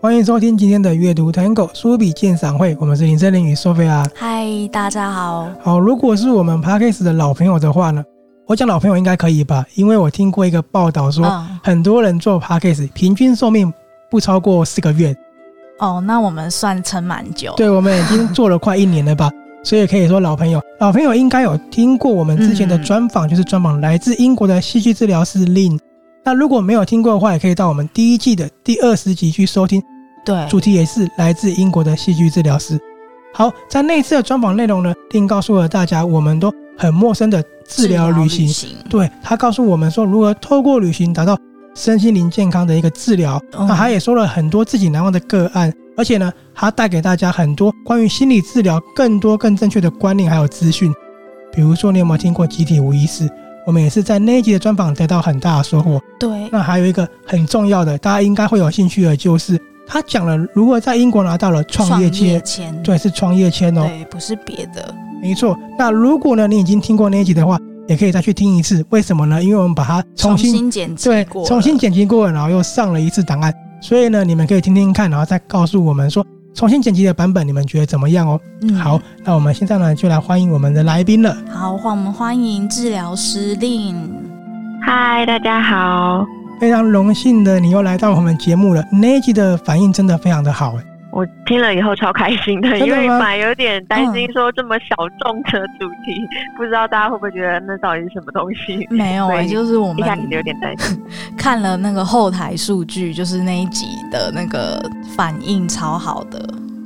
欢迎收听今天的阅读 Tango 书笔鉴赏会，我们是林森林与 Sophia。嗨，大家好。好，如果是我们 Podcast 的老朋友的话呢，我讲老朋友应该可以吧？因为我听过一个报道说，嗯、很多人做 Podcast 平均寿命不超过四个月。哦，那我们算撑蛮久。对，我们已经做了快一年了吧？所以可以说老朋友，老朋友应该有听过我们之前的专访，嗯、就是专访来自英国的戏剧治疗师 Lynn。那如果没有听过的话，也可以到我们第一季的第二十集去收听。对，主题也是来自英国的戏剧治疗师。好，在那次的专访内容呢，并告诉了大家我们都很陌生的治疗旅行。旅行对，他告诉我们说，如何透过旅行达到身心灵健康的一个治疗。嗯、那他也说了很多自己难忘的个案，而且呢，他带给大家很多关于心理治疗更多更正确的观念还有资讯。比如说，你有没有听过集体无意识？我们也是在那一集的专访得到很大的收获。对，那还有一个很重要的，大家应该会有兴趣的，就是。他讲了如何在英国拿到了创业签，对，是创业签哦，对，不是别的，没错。那如果呢，你已经听过那一集的话，也可以再去听一次。为什么呢？因为我们把它重新，重新剪辑过，对，重新剪辑过，然后又上了一次档案。所以呢，你们可以听听看，然后再告诉我们说，重新剪辑的版本你们觉得怎么样哦？嗯，好，那我们现在呢就来欢迎我们的来宾了。好，我们欢迎治疗师 Lynn。嗨，大家好。非常荣幸的，你又来到我们节目了。那一集的反应真的非常的好，哎，我听了以后超开心的，因为本来有点担心说这么小众的主题，嗯、不知道大家会不会觉得那到底是什么东西？没有，以就是我们一开始有点担心。看了那个后台数据，就是那一集的那个反应超好的，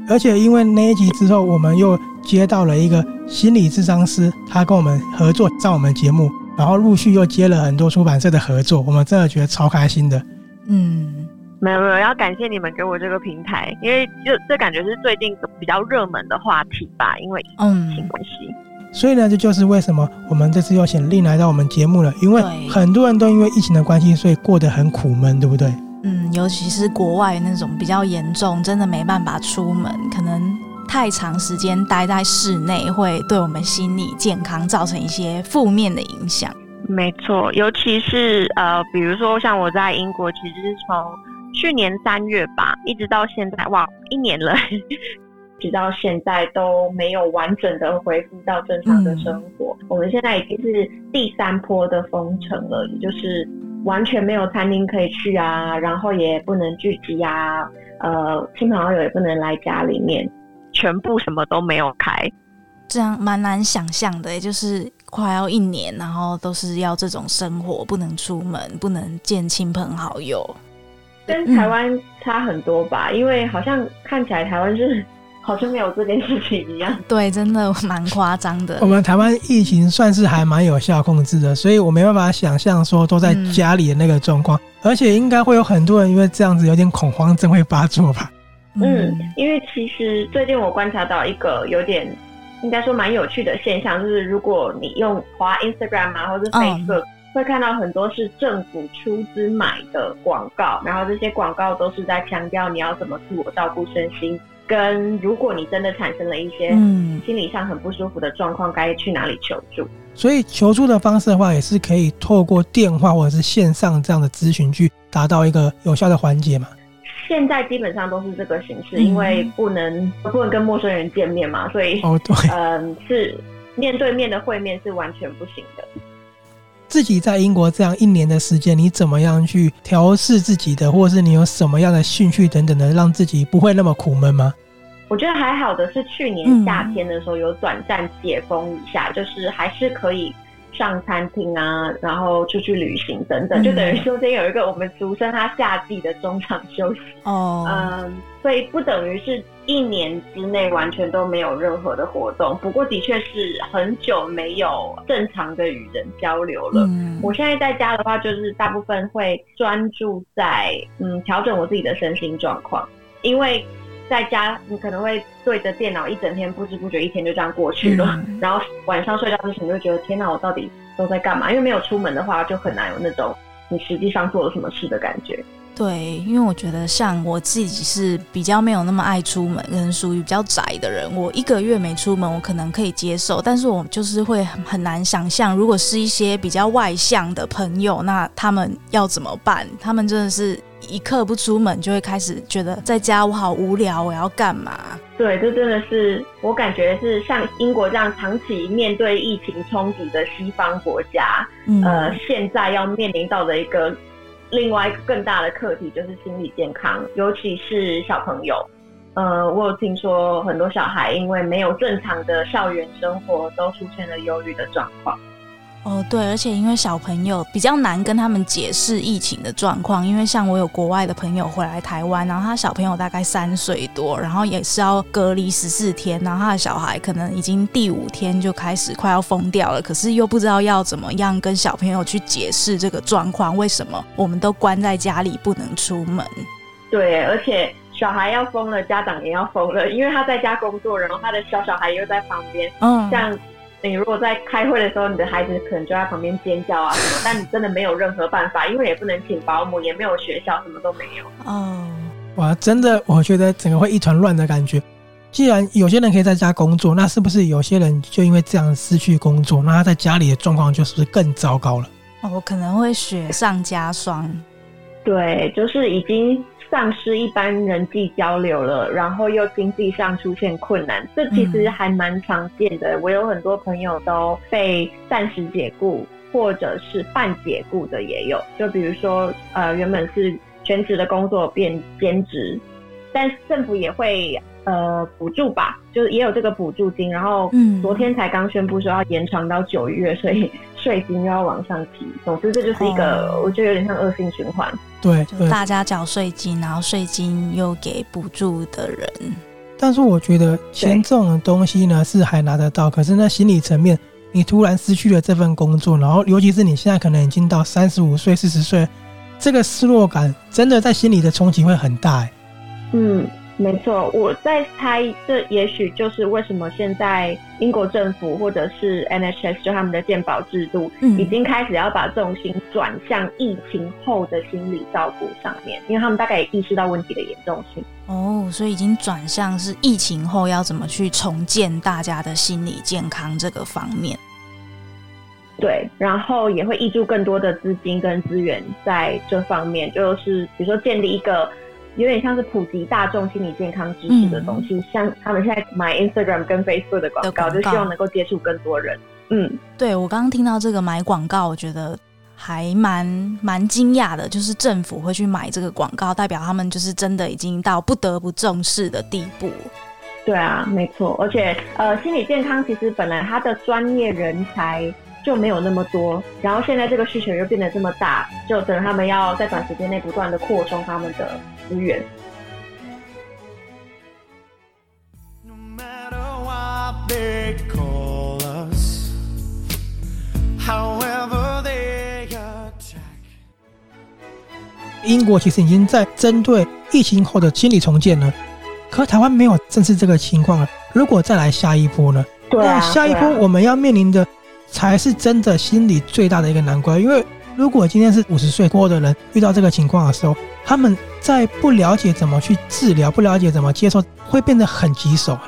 而且因为那一集之后，我们又接到了一个心理智商师，他跟我们合作上我们节目。然后陆续又接了很多出版社的合作，我们真的觉得超开心的。嗯，没有没有，要感谢你们给我这个平台，因为就这感觉是最近比较热门的话题吧，因为疫情关系。所以呢，这就是为什么我们这次又请 Lynn 来到我们节目了，因为很多人都因为疫情的关系，所以过得很苦闷，对不对？嗯，尤其是国外那种比较严重，真的没办法出门，可能。太长时间待在室内，会对我们心理健康造成一些负面的影响。没错，尤其是呃，比如说像我在英国，其实是从去年三月吧，一直到现在，哇，一年了，直到现在都没有完整的恢复到正常的生活。嗯、我们现在已经是第三波的封城了，也就是完全没有餐厅可以去啊，然后也不能聚集啊，呃，亲朋好友也不能来家里面。全部什么都没有开，这样蛮难想象的，也就是快要一年，然后都是要这种生活，不能出门，不能见亲朋好友，跟台湾差很多吧？嗯、因为好像看起来台湾是 好像没有这件事情一样。对，真的蛮夸张的。我们台湾疫情算是还蛮有效控制的，所以我没办法想象说都在家里的那个状况，嗯、而且应该会有很多人因为这样子有点恐慌症会发作吧。嗯，因为其实最近我观察到一个有点，应该说蛮有趣的现象，就是如果你用滑 Instagram 啊，或者是 Facebook，嗯，会看到很多是政府出资买的广告，然后这些广告都是在强调你要怎么自我照顾身心，跟如果你真的产生了一些心理上很不舒服的状况，该去哪里求助。所以求助的方式的话，也是可以透过电话或者是线上这样的咨询去达到一个有效的缓解嘛。现在基本上都是这个形式，因为不能不能跟陌生人见面嘛，所以哦对，嗯，是面对面的会面是完全不行的。自己在英国这样一年的时间，你怎么样去调试自己的，或者是你有什么样的兴趣等等的，让自己不会那么苦闷吗？我觉得还好的是去年夏天的时候有短暂解封一下，嗯、就是还是可以。上餐厅啊，然后出去旅行等等，就等于中间有一个我们俗称它夏季的中场休息。哦，嗯，所以不等于是一年之内完全都没有任何的活动。不过的确是很久没有正常的与人交流了。嗯，我现在在家的话，就是大部分会专注在嗯调整我自己的身心状况，因为。在家，你可能会对着电脑一整天，不知不觉一天就这样过去了。嗯、然后晚上睡觉之前就觉得，天哪，我到底都在干嘛？因为没有出门的话，就很难有那种你实际上做了什么事的感觉。对，因为我觉得像我自己是比较没有那么爱出门，可能属于比较宅的人。我一个月没出门，我可能可以接受，但是我就是会很很难想象，如果是一些比较外向的朋友，那他们要怎么办？他们真的是一刻不出门，就会开始觉得在家我好无聊，我要干嘛？对，这真的是我感觉是像英国这样长期面对疫情冲击的西方国家，嗯、呃，现在要面临到的一个。另外一个更大的课题就是心理健康，尤其是小朋友。呃，我有听说很多小孩因为没有正常的校园生活，都出现了忧郁的状况。哦，对，而且因为小朋友比较难跟他们解释疫情的状况，因为像我有国外的朋友回来台湾，然后他小朋友大概三岁多，然后也是要隔离十四天，然后他的小孩可能已经第五天就开始快要疯掉了，可是又不知道要怎么样跟小朋友去解释这个状况，为什么我们都关在家里不能出门？对，而且小孩要疯了，家长也要疯了，因为他在家工作，然后他的小小孩又在旁边，嗯，像。你如果在开会的时候，你的孩子可能就在旁边尖叫啊什么，但你真的没有任何办法，因为也不能请保姆，也没有学校，什么都没有。哦，哇，真的，我觉得整个会一团乱的感觉。既然有些人可以在家工作，那是不是有些人就因为这样失去工作，那他在家里的状况就是不是更糟糕了？哦，可能会雪上加霜。对，就是已经。丧失一般人际交流了，然后又经济上出现困难，这其实还蛮常见的。我有很多朋友都被暂时解雇，或者是半解雇的也有。就比如说，呃，原本是全职的工作变兼职，但政府也会呃补助吧，就是也有这个补助金。然后昨天才刚宣布说要延长到九月，所以税金又要往上提。总之，这就是一个我觉得有点像恶性循环。对，就大家缴税金，然后税金又给补助的人。但是我觉得钱这种东西呢，是还拿得到，可是那心理层面，你突然失去了这份工作，然后尤其是你现在可能已经到三十五岁、四十岁，这个失落感真的在心里的冲击会很大。嗯。没错，我在猜，这也许就是为什么现在英国政府或者是 NHS 就他们的健保制度，已经开始要把重心转向疫情后的心理照顾上面，因为他们大概也意识到问题的严重性。哦，所以已经转向是疫情后要怎么去重建大家的心理健康这个方面。对，然后也会挹注更多的资金跟资源在这方面，就是比如说建立一个。有点像是普及大众心理健康知识的东西，嗯、像他们现在买 Instagram 跟 Facebook 的广告，告就希望能够接触更多人。嗯，对，我刚刚听到这个买广告，我觉得还蛮蛮惊讶的，就是政府会去买这个广告，代表他们就是真的已经到不得不重视的地步。对啊，没错，而且呃，心理健康其实本来它的专业人才。就没有那么多，然后现在这个需求又变得这么大，就等他们要在短时间内不断的扩充他们的资源。英国其实已经在针对疫情后的心理重建了，可台湾没有正视这个情况了。如果再来下一波呢？对啊，那下一波我们要面临的。才是真的心理最大的一个难关，因为如果今天是五十岁过的人遇到这个情况的时候，他们在不了解怎么去治疗，不了解怎么接受，会变得很棘手。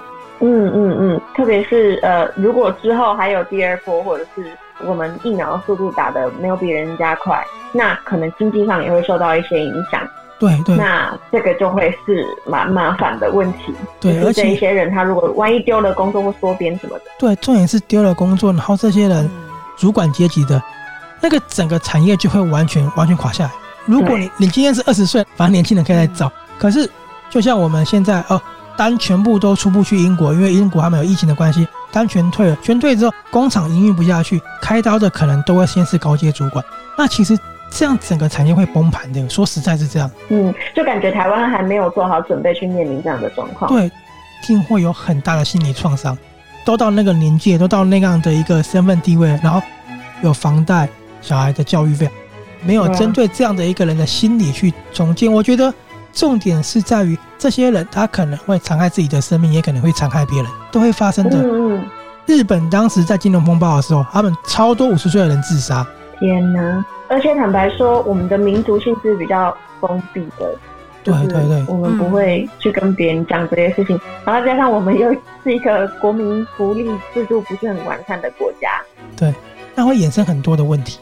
嗯嗯嗯，特别是呃，如果之后还有第二波，或者是我们疫苗的速度打的没有比人家快，那可能经济上也会受到一些影响。对对，那这个就会是蛮麻烦的问题。对，而且一些人他如果万一丢了工作或缩编什么的，对，重点是丢了工作，然后这些人主管阶级的，那个整个产业就会完全完全垮下来。如果你你今天是二十岁，反正年轻人可以来找。可是就像我们现在哦，单全部都出不去英国，因为英国还没有疫情的关系，单全退了，全退之后工厂营运不下去，开刀的可能都会先是高阶主管。那其实。这样整个产业会崩盘的，说实在是这样。嗯，就感觉台湾还没有做好准备去面临这样的状况。对，一定会有很大的心理创伤。都到那个年纪，都到那样的一个身份地位，然后有房贷、小孩的教育费，没有针对这样的一个人的心理去重建。我觉得重点是在于这些人，他可能会残害自己的生命，也可能会残害别人，都会发生的。日本当时在金融风暴的时候，他们超多五十岁的人自杀。天哪！而且坦白说，我们的民族性是比较封闭的。对对对，我们不会去跟别人讲这些事情。嗯、然后加上我们又是一个国民福利制度不是很完善的国家。对，那会衍生很多的问题。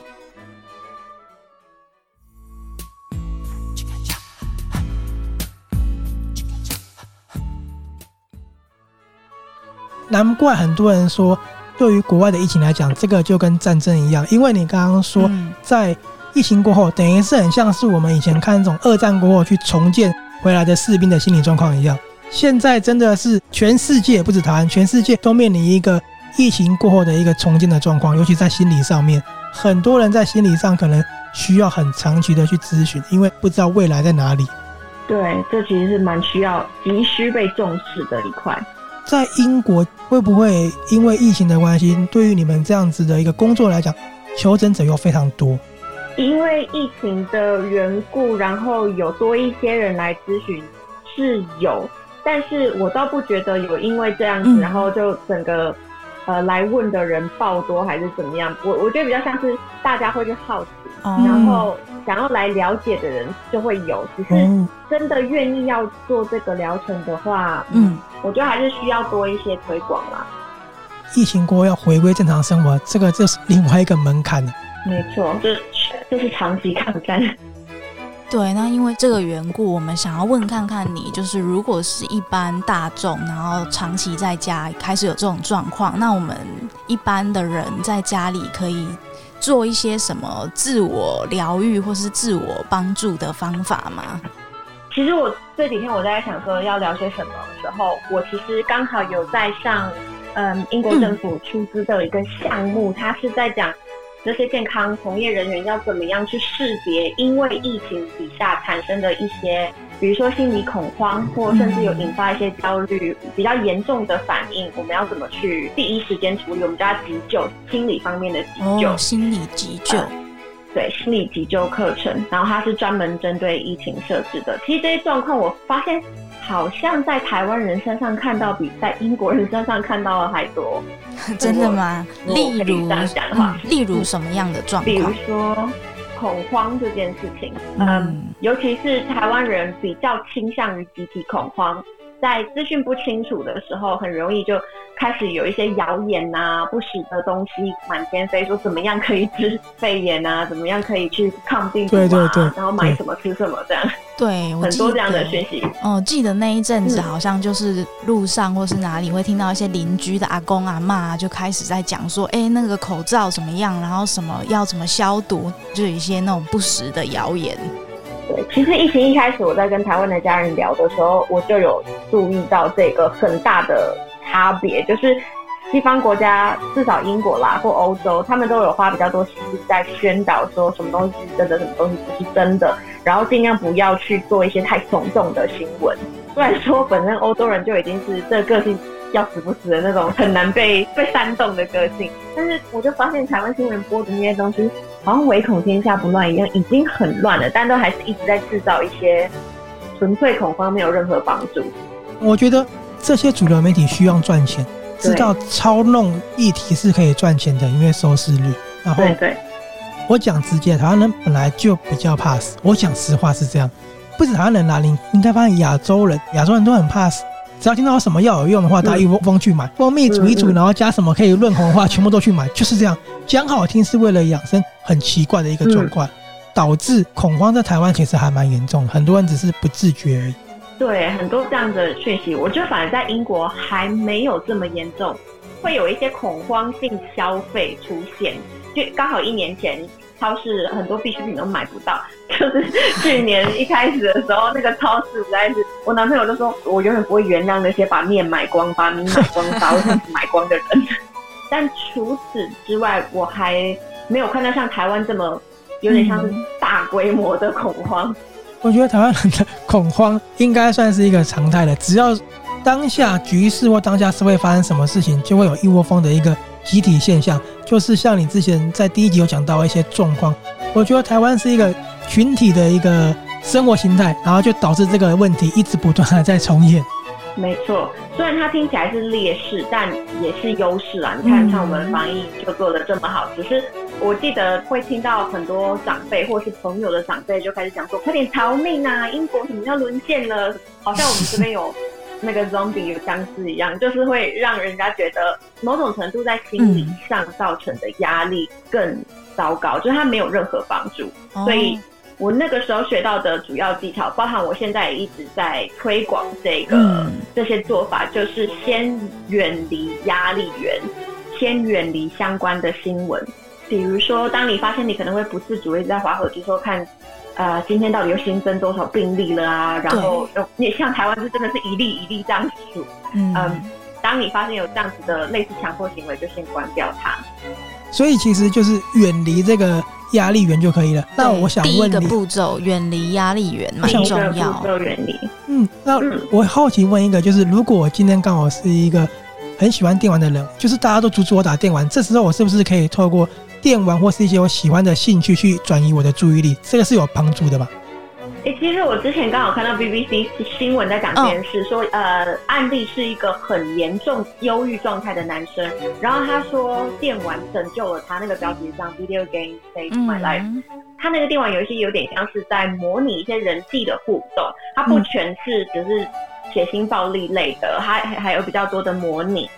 难怪很多人说，对于国外的疫情来讲，这个就跟战争一样。因为你刚刚说，在疫情过后，等于是很像是我们以前看那种二战过后去重建回来的士兵的心理状况一样。现在真的是全世界，不止台湾，全世界都面临一个疫情过后的一个重建的状况，尤其在心理上面，很多人在心理上可能需要很长期的去咨询，因为不知道未来在哪里。对，这其实是蛮需要、急需被重视的一块。在英国会不会因为疫情的关系，对于你们这样子的一个工作来讲，求诊者又非常多？因为疫情的缘故，然后有多一些人来咨询是有，但是我倒不觉得有因为这样子，嗯、然后就整个呃来问的人爆多还是怎么样？我我觉得比较像是大家会去好奇，嗯、然后想要来了解的人就会有，只是真的愿意要做这个疗程的话，嗯。我觉得还是需要多一些推广啦。疫情过后要回归正常生活，这个就是另外一个门槛了。没错，这这是长期抗战。对，那因为这个缘故，我们想要问看看你，就是如果是一般大众，然后长期在家开始有这种状况，那我们一般的人在家里可以做一些什么自我疗愈或是自我帮助的方法吗？其实我这几天我在想说要聊些什么的时候，我其实刚好有在上，嗯，英国政府出资的一个项目，它是在讲这些健康从业人员要怎么样去识别因为疫情底下产生的一些，比如说心理恐慌，或甚至有引发一些焦虑比较严重的反应，我们要怎么去第一时间处理？我们叫急救，心理方面的急救，哦、心理急救。嗯对心理急救课程，然后它是专门针对疫情设置的。其实这些状况，我发现好像在台湾人身上看到比在英国人身上看到的还多。真的吗？例如，嗯，例如什么样的状况？比如说恐慌这件事情，嗯，嗯，尤其是台湾人比较倾向于集体恐慌。在资讯不清楚的时候，很容易就开始有一些谣言啊、不实的东西满天飞，说怎么样可以治肺炎啊，怎么样可以去抗病毒啊，对对对，然后买什么吃什么这样。对，很多这样的讯息。哦，记得那一阵子好像就是路上或是哪里会听到一些邻居的阿公阿嬷就开始在讲说，哎，那个口罩怎么样，然后什么要怎么消毒，就有一些那种不实的谣言。对，其实疫情一开始，我在跟台湾的家人聊的时候，我就有注意到这个很大的差别，就是西方国家，至少英国啦或欧洲，他们都有花比较多心思在宣导说什么东西是真的，什么东西不是真的，然后尽量不要去做一些太耸动的新闻。虽然说本身欧洲人就已经是这个个性要死不死的那种很难被被煽动的个性，但是我就发现台湾新闻播的那些东西。好像唯恐天下不乱一样，已经很乱了，但都还是一直在制造一些纯粹恐慌，没有任何帮助。我觉得这些主流媒体需要赚钱，知道操弄议题是可以赚钱的，因为收视率。然后，对，我讲直接，台湾人本来就比较怕死。我讲实话是这样，不止台湾人啦，你应该发现亚洲人，亚洲人都很怕死。只要听到什么药有用的话，大家一窝蜂去买，蜂蜜煮一煮，然后加什么可以润喉的话，全部都去买，就是这样。讲好听是为了养生，很奇怪的一个状况，导致恐慌在台湾其实还蛮严重的，很多人只是不自觉而已。对，很多这样的讯息，我觉得反而在英国还没有这么严重，会有一些恐慌性消费出现，就刚好一年前。超市很多必需品都买不到，就是去年一开始的时候，那个超市实在是，我男朋友就说，我永远不会原谅那些把面买光、把米买光、把卫生纸买光的人。但除此之外，我还没有看到像台湾这么有点像是大规模的恐慌。我觉得台湾人的恐慌应该算是一个常态了，只要当下局势或当下社会发生什么事情，就会有一窝蜂的一个。集体现象就是像你之前在第一集有讲到一些状况，我觉得台湾是一个群体的一个生活形态，然后就导致这个问题一直不断的在重演。没错，虽然它听起来是劣势，但也是优势啊！你看，像我们防疫就做得这么好，只是我记得会听到很多长辈或是朋友的长辈就开始讲说：“快点逃命啊！英国怎么要沦陷了？”好像我们这边有 那个 zombie 有僵尸一样，就是会让人家觉得某种程度在心理上造成的压力更糟糕，就是它没有任何帮助，所以。我那个时候学到的主要技巧，包含我现在也一直在推广这个、嗯、这些做法，就是先远离压力源，先远离相关的新闻。比如说，当你发现你可能会不自主一直在滑手机说看，呃，今天到底又新增多少病例了啊？然后也像台湾是真的是一例一例这样数。嗯，嗯，当你发现有这样子的类似强迫行为，就先关掉它。所以其实就是远离这个。压力源就可以了。那我想问你，第一个步骤远离压力源蛮重要。远离。嗯，那我好奇问一个，就是如果我今天刚好是一个很喜欢电玩的人，就是大家都阻止我打电玩，这时候我是不是可以透过电玩或是一些我喜欢的兴趣去转移我的注意力？这个是有帮助的吧？欸、其实我之前刚好看到 BBC 新闻在讲这件事，说呃案例是一个很严重忧郁状态的男生，然后他说电玩拯救了他，那个标题上 Video Game Saved My Life。他那个电玩游戏有点像是在模拟一些人际的互动，它不全是只是血腥暴力类的，还还有比较多的模拟，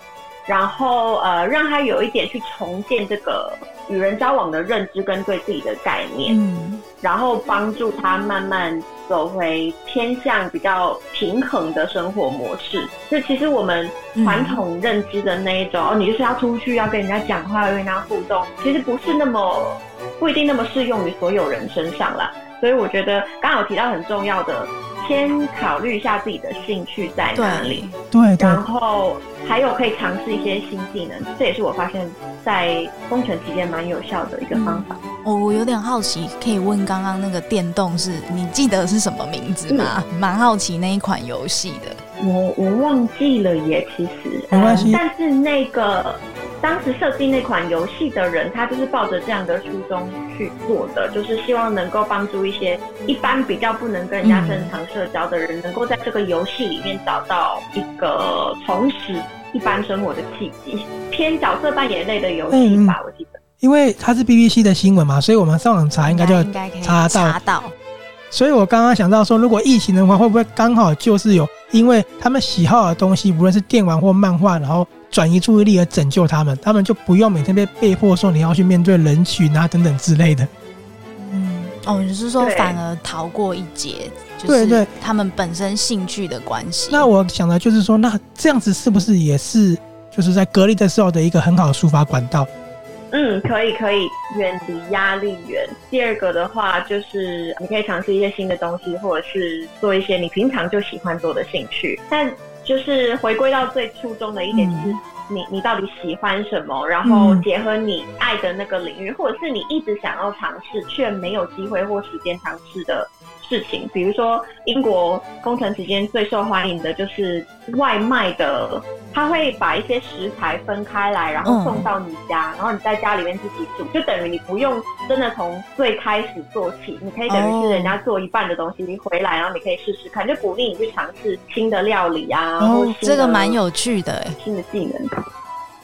然后呃让他有一点去重建这个与人交往的认知跟对自己的概念。嗯然后帮助他慢慢走回偏向比较平衡的生活模式。就其实我们传统认知的那一种，嗯、哦，你就是要出去，要跟人家讲话，要跟人家互动，其实不是那么不一定那么适用于所有人身上啦。所以我觉得刚刚有提到很重要的。先考虑一下自己的兴趣在哪里，对，对，然后还有可以尝试一些新技能，这也是我发现，在封城期间蛮有效的一个方法。我、嗯、我有点好奇，可以问刚刚那个电动是你记得是什么名字吗？蛮、嗯、好奇那一款游戏的。我我忘记了耶，其实没关系、嗯，但是那个。当时设计那款游戏的人，他就是抱着这样的初衷去做的，就是希望能够帮助一些一般比较不能跟人家正常社交的人，能够在这个游戏里面找到一个重拾一般生活的契机，偏角色扮演类的游戏吧，我记得。因为它是 BBC 的新闻嘛，所以我们上网查应该就查到。查到。所以我刚刚想到说，如果疫情的话，会不会刚好就是有因为他们喜好的东西，无论是电玩或漫画，然后。转移注意力而拯救他们，他们就不用每天被被迫说你要去面对人群啊等等之类的。嗯，哦，你是说反而逃过一劫？对对，他们本身兴趣的关系。那我想的就是说，那这样子是不是也是就是在隔离的时候的一个很好的抒发管道？嗯，可以可以，远离压力源。第二个的话，就是你可以尝试一些新的东西，或者是做一些你平常就喜欢做的兴趣，但。就是回归到最初衷的一点，就是你你到底喜欢什么，然后结合你爱的那个领域，或者是你一直想要尝试却没有机会或时间尝试的。事情，比如说英国封城期间最受欢迎的就是外卖的，他会把一些食材分开来，然后送到你家，然后你在家里面自己煮，就等于你不用真的从最开始做起，你可以等于是人家做一半的东西，你回来，然后你可以试试看，就鼓励你去尝试新的料理啊，哦，这个蛮有趣的，新的技能。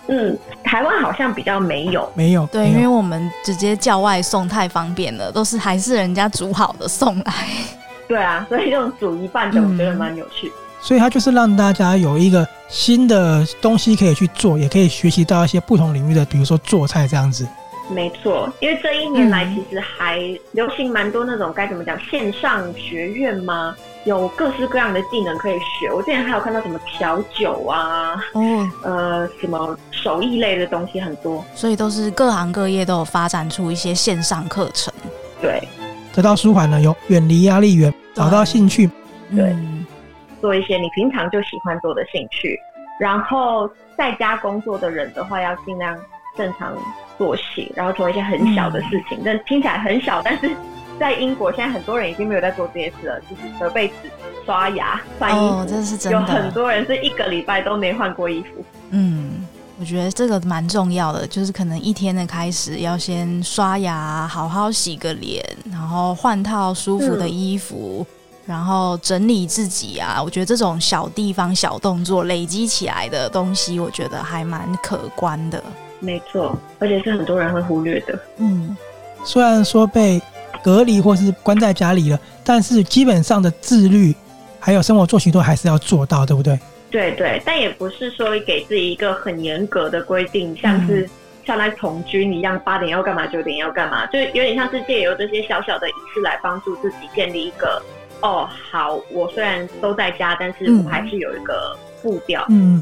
嗯，台湾好像比较没有，没有，对，因为我们直接叫外送太方便了，都是还是人家煮好的送来。对啊，所以这种煮一半的，我觉得蛮有趣。所以它就是让大家有一个新的东西可以去做，也可以学习到一些不同领域的，比如说做菜这样子。没错，因为这一年来其实还流行蛮多那种该怎么讲线上学院吗？有各式各样的技能可以学。我之前还有看到什么调酒啊，哦，呃，什么手艺类的东西很多，所以都是各行各业都有发展出一些线上课程。对，得到舒缓呢，有远离压力源，找到兴趣，对，嗯、做一些你平常就喜欢做的兴趣。然后在家工作的人的话，要尽量正常作息，然后做一些很小的事情，但、嗯、听起来很小，但是在英国现在很多人已经没有在做这些事了，就是折被子、刷牙、换衣服，哦、这是真的。有很多人是一个礼拜都没换过衣服。嗯，我觉得这个蛮重要的，就是可能一天的开始要先刷牙，好好洗个脸，然后换套舒服的衣服，然后整理自己啊，我觉得这种小地方、小动作累积起来的东西，我觉得还蛮可观的。没错，而且是很多人会忽略的。嗯，虽然说被隔离或是关在家里了，但是基本上的自律还有生活作息都还是要做到，对不对？对对，但也不是说给自己一个很严格的规定，像是像来从军一样，八点要干嘛，九点要干嘛，就有点像是借由这些小小的仪式来帮助自己建立一个。哦，好，我虽然都在家，但是我还是有一个步调。嗯。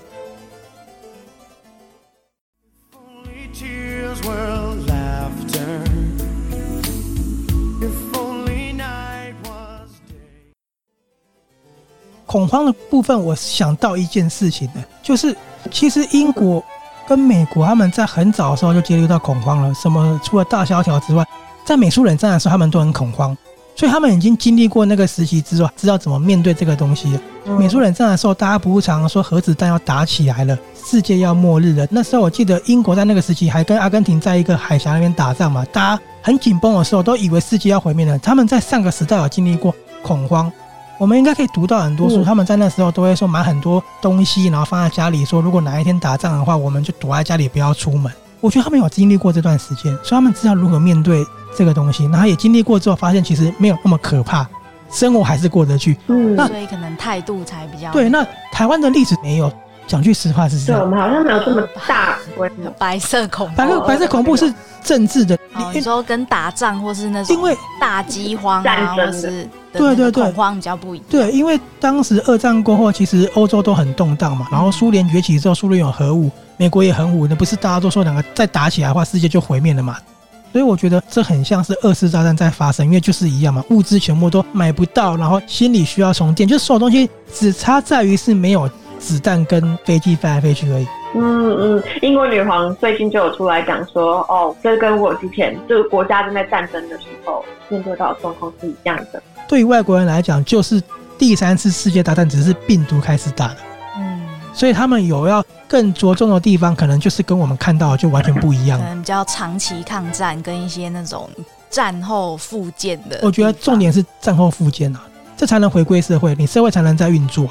恐慌的部分，我想到一件事情呢，就是其实英国跟美国他们在很早的时候就接触到恐慌了。什么除了大萧条之外，在美苏冷战的时候，他们都很恐慌。所以他们已经经历过那个时期之后，知道怎么面对这个东西了。美苏冷战的时候，大家不是常常说核子弹要打起来了，世界要末日了。那时候我记得英国在那个时期还跟阿根廷在一个海峡那边打仗嘛，大家很紧绷的时候，都以为世界要毁灭了。他们在上个时代有经历过恐慌，我们应该可以读到很多书，他们在那时候都会说买很多东西，然后放在家里，说如果哪一天打仗的话，我们就躲在家里不要出门。我觉得他们有经历过这段时间，所以他们知道如何面对。这个东西，然后也经历过之后，发现其实没有那么可怕，生活还是过得去。嗯，那所以可能态度才比较对。那台湾的例子没有，讲句实话是这样。对，我们好像没有这么大。白色恐怖，白色白色恐怖是政治的。哦、你说跟打仗或是那种因为大饥荒啊，或是对对对恐慌比较不一样。对，因为当时二战过后，其实欧洲都很动荡嘛。然后苏联崛起之后，苏联有核武，美国也很武，那不是大家都说两个再打起来的话，世界就毁灭了嘛？所以我觉得这很像是二次大战在发生，因为就是一样嘛，物资全部都买不到，然后心理需要充电，就是所有东西只差在于是没有子弹跟飞机飞来飞去而已。嗯嗯，英国女皇最近就有出来讲说，哦，这跟我之前这个国家正在战争的时候面对到的状况是一样的。对于外国人来讲，就是第三次世界大战只是病毒开始打的。所以他们有要更着重的地方，可能就是跟我们看到的就完全不一样。可能比较长期抗战跟一些那种战后复健的。我觉得重点是战后复健啊，这才能回归社会，你社会才能在运作。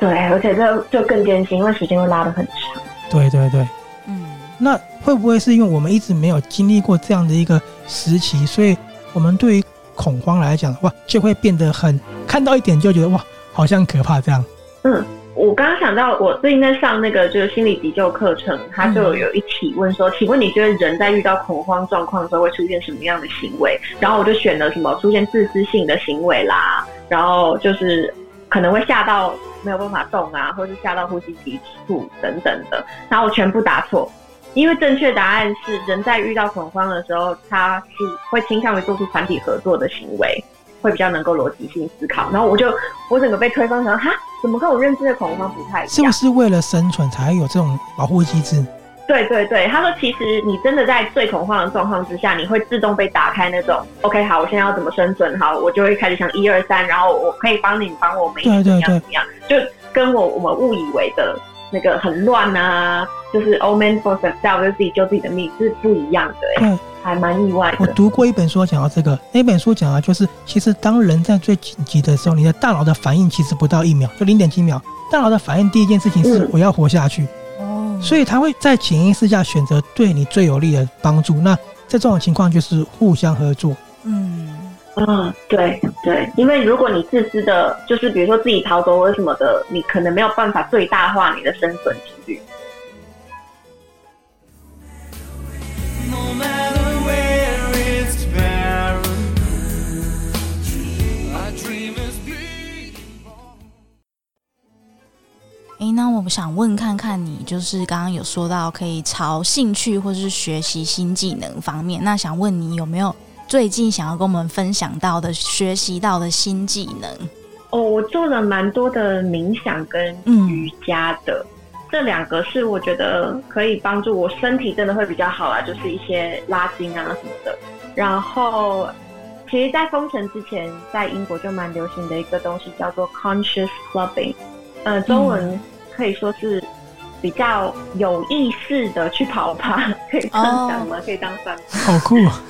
对，而且这就更艰辛，因为时间会拉得很长。对对对，嗯，那会不会是因为我们一直没有经历过这样的一个时期，所以我们对于恐慌来讲，哇，就会变得很看到一点就觉得哇，好像可怕这样。嗯。我刚刚想到，我最近在上那个就是心理急救课程，他就有一提问说：“请问你觉得人在遇到恐慌状况的时候会出现什么样的行为？”然后我就选了什么出现自私性的行为啦，然后就是可能会吓到没有办法动啊，或是吓到呼吸急促等等的。然后我全部答错，因为正确答案是人在遇到恐慌的时候，他是会倾向于做出团体合作的行为。会比较能够逻辑性思考，然后我就我整个被推翻成哈，怎么跟我认知的恐慌不太一样？是不是为了生存才有这种保护机制？对对对，他说其实你真的在最恐慌的状况之下，你会自动被打开那种。OK，好，我现在要怎么生存？好，我就会开始想一二三，然后我可以帮你，你帮我，没怎么样怎么样，就跟我我们误以为的那个很乱啊，就是 all man for themselves 就自己救自己的命是不一样的。对。还蛮意外的。我读过一本书讲到这个，那本书讲啊就是，其实当人在最紧急的时候，你的大脑的反应其实不到一秒，就零点几秒。大脑的反应第一件事情是我要活下去，哦，所以他会在潜意识下选择对你最有利的帮助。那在这种情况就是互相合作。嗯，啊，对对，因为如果你自私的，就是比如说自己逃走或者什么的，你可能没有办法最大化你的生存几率。诶，那我想问看看你，就是刚刚有说到可以朝兴趣或是学习新技能方面，那想问你有没有最近想要跟我们分享到的学习到的新技能？哦，我做了蛮多的冥想跟瑜伽的，嗯、这两个是我觉得可以帮助我身体真的会比较好啊，就是一些拉筋啊什么的。然后，其实，在封城之前，在英国就蛮流行的一个东西叫做 Conscious Clubbing，呃，中文。嗯可以说是比较有意识的去跑趴，可以这样讲吗？可以当饭。好酷啊！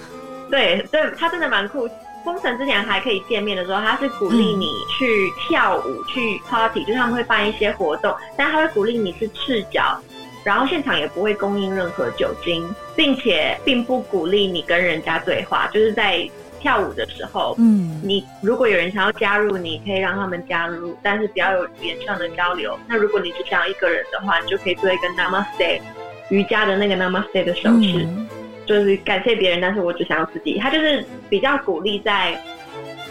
对 对，他真的蛮酷。封城之前还可以见面的时候，他是鼓励你去跳舞、嗯、去 party，就是他们会办一些活动，但他会鼓励你是赤脚，然后现场也不会供应任何酒精，并且并不鼓励你跟人家对话，就是在跳舞的时候，嗯，你如果有人想要加入，你可以让他们加入，但是不要有语言上的交流。那如果你只想要一个人的话，你就可以做一个 Namaste 瑜伽的那个 Namaste 的手势。嗯就是感谢别人，但是我只想要自己。他就是比较鼓励在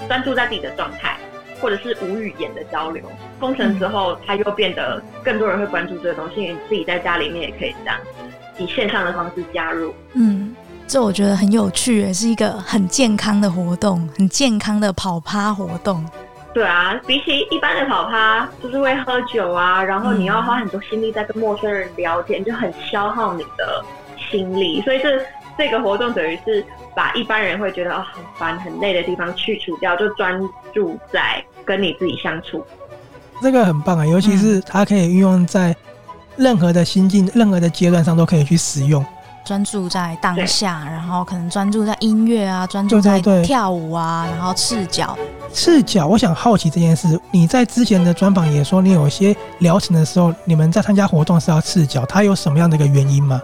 专注在自己的状态，或者是无语言的交流。封城之后，他又变得更多人会关注这个东西，你自己在家里面也可以这样以线上的方式加入。嗯，这我觉得很有趣，也是一个很健康的活动，很健康的跑趴活动。对啊，比起一般的跑趴，就是会喝酒啊，然后你要花很多心力在跟陌生人聊天，就很消耗你的心力，所以这。这个活动等于是把一般人会觉得哦很烦很累的地方去除掉，就专注在跟你自己相处。这个很棒啊，尤其是它可以运用在任何的心境、任何的阶段上都可以去使用。专注在当下，然后可能专注在音乐啊，专注在跳舞啊，然后赤脚。赤脚，我想好奇这件事，你在之前的专访也说，你有一些疗程的时候，你们在参加活动是要赤脚，它有什么样的一个原因吗？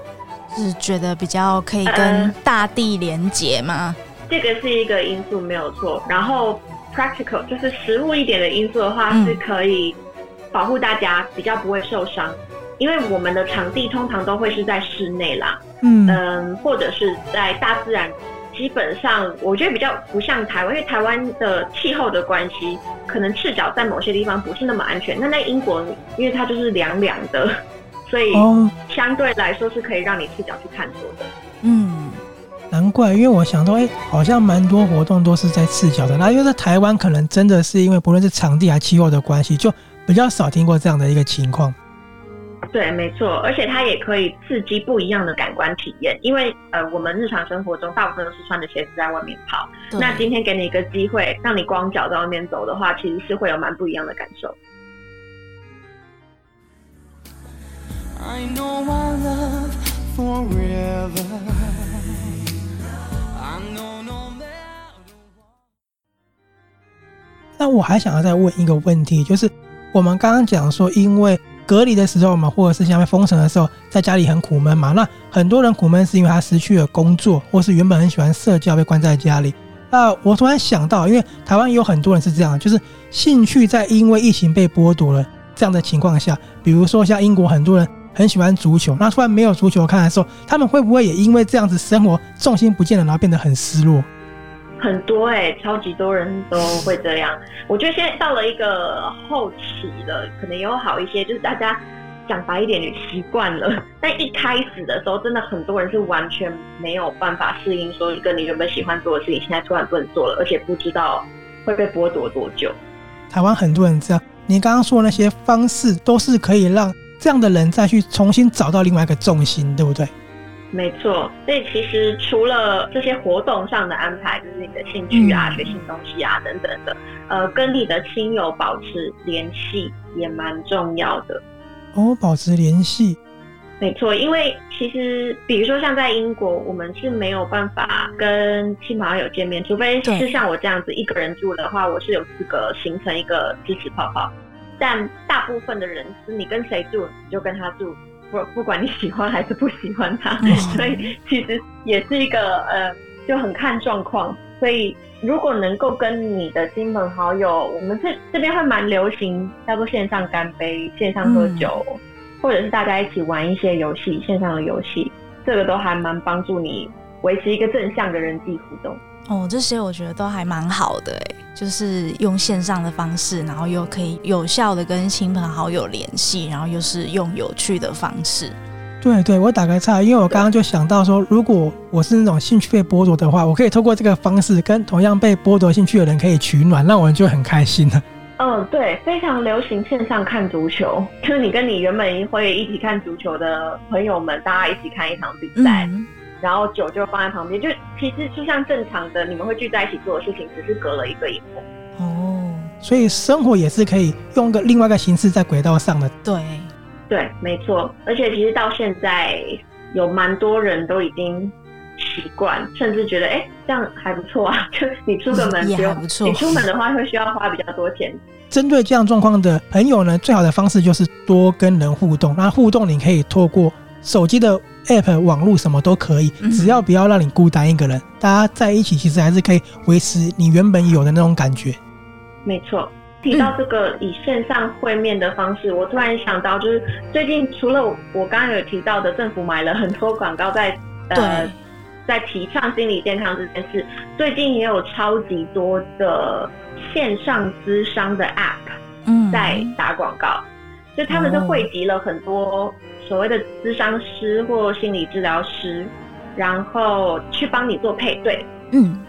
是觉得比较可以跟大地连结吗？呃，这个是一个因素，没有错。然后 practical 就是实物一点的因素的话，是可以保护大家比较不会受伤，因为我们的场地通常都会是在室内啦，嗯嗯，或者是在大自然。基本上我觉得比较不像台湾，因为台湾的气候的关系，可能赤脚在某些地方不是那么安全。那在英国，因为它就是凉凉的。所以相对来说是可以让你赤脚去探索的。嗯，难怪，因为我想到，哎、欸，好像蛮多活动都是在赤脚的。那因为在台湾，可能真的是因为不论是场地还是气候的关系，就比较少听过这样的一个情况。对，没错，而且它也可以刺激不一样的感官体验。因为呃，我们日常生活中大部分都是穿着鞋子在外面跑，那今天给你一个机会，让你光脚在外面走的话，其实是会有蛮不一样的感受。I know my love forever. I know no matter what. 那我还想要再问一个问题，就是我们刚刚讲说，因为隔离的时候嘛，或者是像被封城的时候，在家里很苦闷嘛。那很多人苦闷是因为他失去了工作，或是原本很喜欢社交被关在家里。那我突然想到，因为台湾有很多人是这样，就是兴趣在因为疫情被剥夺了这样的情况下，比如说像英国很多人。很喜欢足球，那突然没有足球看的时候，他们会不会也因为这样子生活重心不见了，然后变得很失落？很多哎、欸，超级多人都会这样。我觉得现在到了一个后期了，可能有好一些，就是大家讲白一点，你习惯了。但一开始的时候，真的很多人是完全没有办法适应，说一个你原本喜欢做的事情，现在突然不能做了，而且不知道会被剥夺多久。台湾很多人这样，你刚刚说的那些方式，都是可以让。这样的人再去重新找到另外一个重心，对不对？没错。所以其实除了这些活动上的安排，就是你的兴趣啊、嗯、学新东西啊等等的，呃，跟你的亲友保持联系也蛮重要的。哦，保持联系。没错，因为其实比如说像在英国，我们是没有办法跟亲朋好友见面，除非是像我这样子一个人住的话，我是有资格形成一个支持泡泡。但大部分的人是你跟谁住，你就跟他住，不不管你喜欢还是不喜欢他，所以其实也是一个呃，就很看状况。所以如果能够跟你的亲朋好友，我们这这边会蛮流行叫做线上干杯、线上喝酒，嗯、或者是大家一起玩一些游戏，线上的游戏，这个都还蛮帮助你维持一个正向的人际互动。哦，这些我觉得都还蛮好的哎，就是用线上的方式，然后又可以有效的跟亲朋好友联系，然后又是用有趣的方式。对对，我打个岔，因为我刚刚就想到说，如果我是那种兴趣被剥夺的话，我可以透过这个方式跟同样被剥夺兴趣的人可以取暖，那我就很开心了。嗯，对，非常流行线上看足球，就是你跟你原本会一起看足球的朋友们，大家一起看一场比赛。嗯然后酒就放在旁边，就其实就像正常的你们会聚在一起做的事情，只是隔了一个荧幕。哦，所以生活也是可以用个另外一个形式在轨道上的。对，对，没错。而且其实到现在有蛮多人都已经习惯，甚至觉得哎、欸、这样还不错啊，就你出个门也还不错。你出门的话会需要花比较多钱。针对这样状况的朋友呢，最好的方式就是多跟人互动。那互动你可以透过手机的 app、网络什么都可以，只要不要让你孤单一个人，大家在一起其实还是可以维持你原本有的那种感觉。没错。提到这个以线上会面的方式，嗯、我突然想到，就是最近除了我刚刚有提到的，政府买了很多广告在 呃在提倡心理健康这件事，最近也有超级多的线上咨商的 App 在打广告，嗯、就他们是汇集了很多所谓的咨商师或心理治疗师，然后去帮你做配对，嗯，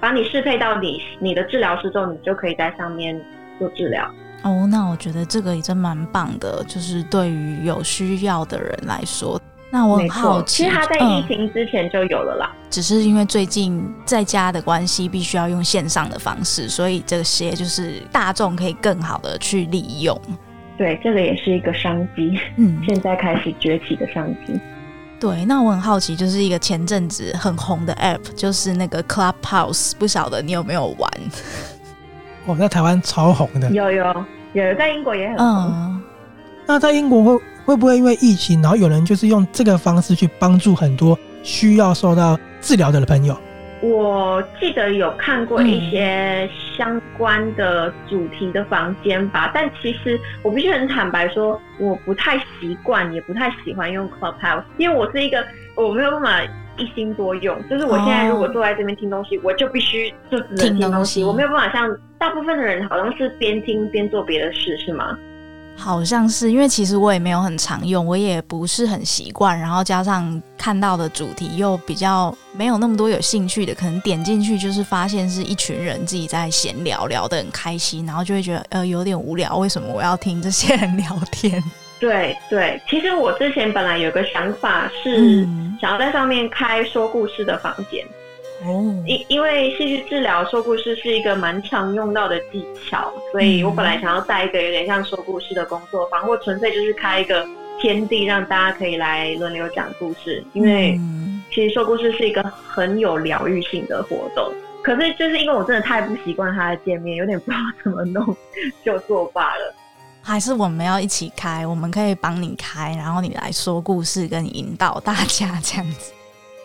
把你适配到你你的治疗师之后，你就可以在上面。做治疗哦，那我觉得这个也真蛮棒的，就是对于有需要的人来说。那我很好奇，其实他在疫情之前就有了啦，嗯，只是因为最近在家的关系，必须要用线上的方式，所以这些就是大众可以更好的去利用。对，这个也是一个商机，嗯，现在开始崛起的商机。对，那我很好奇，就是一个前阵子很红的 App，就是那个 Clubhouse，不晓得你有没有玩？我、哦、在台湾超红的，有有有，在英国也很红。嗯、那在英国会会不会因为疫情，然后有人就是用这个方式去帮助很多需要受到治疗的朋友？我记得有看过一些相关的主题的房间吧，嗯、但其实我必须很坦白说，我不太习惯，也不太喜欢用 Clubhouse，因为我是一个我没有办法。一心多用，就是我现在如果坐在这边听东西，哦、我就必须就只能听东西，东西我没有办法像大部分的人，好像是边听边做别的事，是吗？好像是，因为其实我也没有很常用，我也不是很习惯，然后加上看到的主题又比较没有那么多有兴趣的，可能点进去就是发现是一群人自己在闲聊，聊得很开心，然后就会觉得呃有点无聊，为什么我要听这些人 聊天？对对，其实我之前本来有个想法是想要在上面开说故事的房间，哦、嗯，因因为戏剧治疗说故事是一个蛮常用到的技巧，所以我本来想要带一个有点像说故事的工作坊，或纯粹就是开一个天地让大家可以来轮流讲故事，因为其实说故事是一个很有疗愈性的活动，可是就是因为我真的太不习惯他的界面，有点不知道怎么弄，就作罢了。还是我们要一起开，我们可以帮你开，然后你来说故事，跟你引导大家这样子。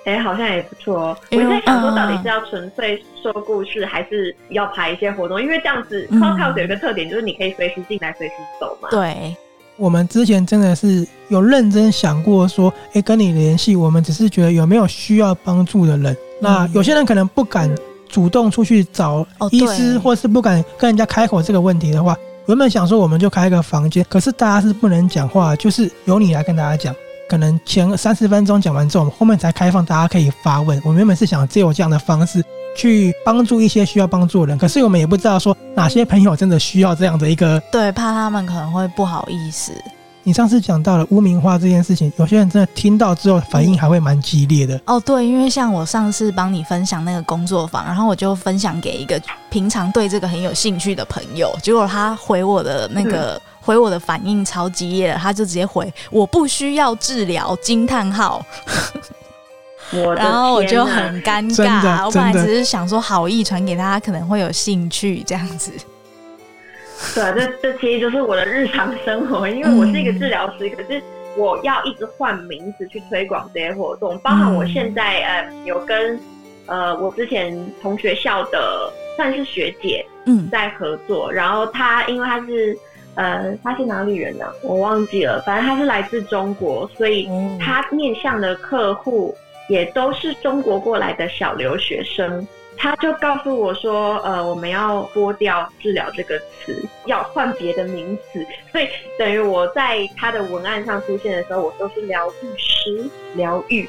哎、欸，好像也不错哦。我在想说，到底是要纯粹说故事，还是要排一些活动？因为这样子，Clubhouse 有一个特点，就是你可以随时进来，随时走嘛。对，我们之前真的是有认真想过说，哎、欸，跟你联系，我们只是觉得有没有需要帮助的人。嗯、那有些人可能不敢主动出去找医师，或是不敢跟人家开口这个问题的话。原本想说我们就开一个房间，可是大家是不能讲话，就是由你来跟大家讲。可能前三十分钟讲完之后，我们后面才开放大家可以发问。我们原本是想借我这样的方式去帮助一些需要帮助的人，可是我们也不知道说哪些朋友真的需要这样的一个，对，怕他们可能会不好意思。你上次讲到了污名化这件事情，有些人真的听到之后反应还会蛮激烈的。哦，对，因为像我上次帮你分享那个工作坊，然后我就分享给一个平常对这个很有兴趣的朋友，结果他回我的那个、嗯、回我的反应超激烈，他就直接回我不需要治疗惊叹号，然后我就很尴尬，我本来只是想说好意传给他，可能会有兴趣这样子。对，这这其实就是我的日常生活，因为我是一个治疗师，嗯、可是我要一直换名字去推广这些活动，包含我现在呃有跟呃我之前同学校的算是学姐嗯。在合作，嗯、然后她因为她是呃他是哪里人呢？我忘记了，反正他是来自中国，所以他面向的客户也都是中国过来的小留学生。他就告诉我说：“呃，我们要剥掉‘治疗’这个词，要换别的名词。所以等于我在他的文案上出现的时候，我都是疗愈师，疗愈，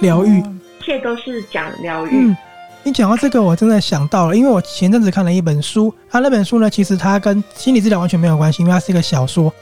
疗愈，一切都是讲疗愈。嗯，你讲到这个，我真的想到了，因为我前阵子看了一本书，他那本书呢，其实它跟心理治疗完全没有关系，因为它是一个小说。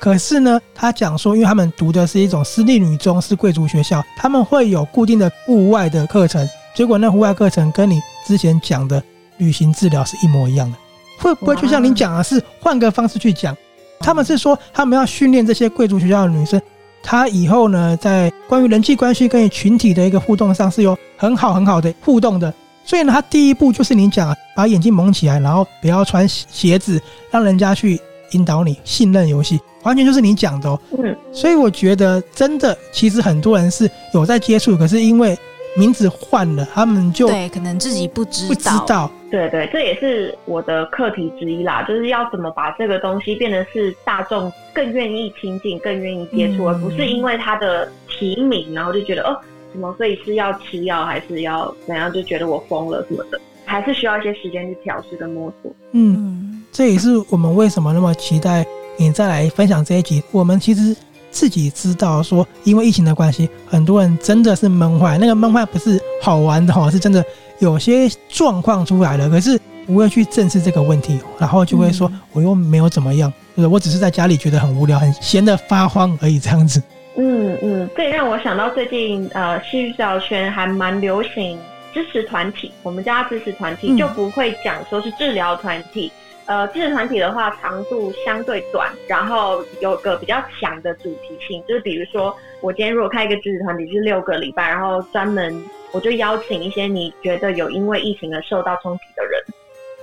可是呢，他讲说，因为他们读的是一种私立女中，是贵族学校，他们会有固定的户外的课程。”结果那户外课程跟你之前讲的旅行治疗是一模一样的，会不会就像你讲的是换个方式去讲？他们是说他们要训练这些贵族学校的女生她以后呢，在关于人际关系跟群体的一个互动上是有很好很好的互动的。所以呢，他第一步就是你讲，把眼睛蒙起来，然后不要穿鞋子，让人家去引导你信任游戏，完全就是你讲的哦。嗯，所以我觉得真的，其实很多人是有在接触，可是因为名字换了，他们就对，可能自己不知道。不知道。对对，这也是我的课题之一啦，就是要怎么把这个东西变得是大众更愿意亲近、更愿意接触，嗯、而不是因为它的提名，然后就觉得哦。什么？所以是要吃药，还是要怎样？就觉得我疯了什么的，还是需要一些时间去调试跟摸索。嗯，这也是我们为什么那么期待你再来分享这一集。我们其实自己知道，说因为疫情的关系，很多人真的是闷坏。那个闷坏不是好玩的哈，是真的有些状况出来了，可是不会去正视这个问题，然后就会说我又没有怎么样，就是我只是在家里觉得很无聊、很闲的发慌而已，这样子。嗯嗯，这也让我想到最近呃，戏剧治疗圈还蛮流行支持团体。我们家支持团体就不会讲说是治疗团体，呃，支持团体的话长度相对短，然后有个比较强的主题性，就是比如说我今天如果开一个支持团体是六个礼拜，然后专门我就邀请一些你觉得有因为疫情而受到冲击的人，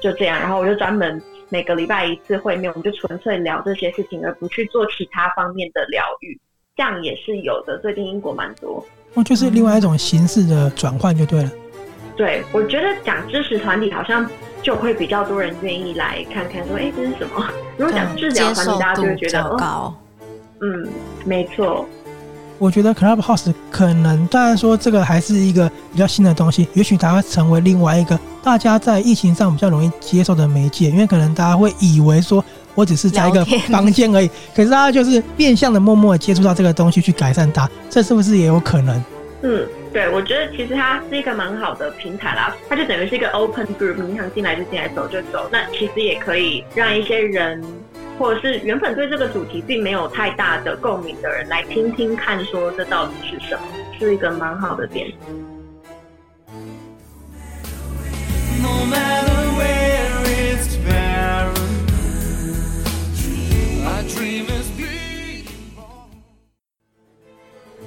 就这样，然后我就专门每个礼拜一次会面，我们就纯粹聊这些事情，而不去做其他方面的疗愈。这样也是有的，最近英国蛮多哦，就是另外一种形式的转换就对了。对，我觉得讲知识团体好像就会比较多人愿意来看看，说，哎，这是什么？如果讲治疗团体，大家就会觉得哦，嗯，没错。我觉得 Clubhouse 可能，当然说这个还是一个比较新的东西，也许它会成为另外一个大家在疫情上比较容易接受的媒介，因为可能大家会以为说。我只是在一个房间而已，可是大家就是变相的默默的接触到这个东西去改善它，这是不是也有可能？嗯，对，我觉得其实它是一个蛮好的平台啦，它就等于是一个 open group，你想进来就进来，走就走。那其实也可以让一些人，或者是原本对这个主题并没有太大的共鸣的人来听听看，说这到底是什么，是一个蛮好的点。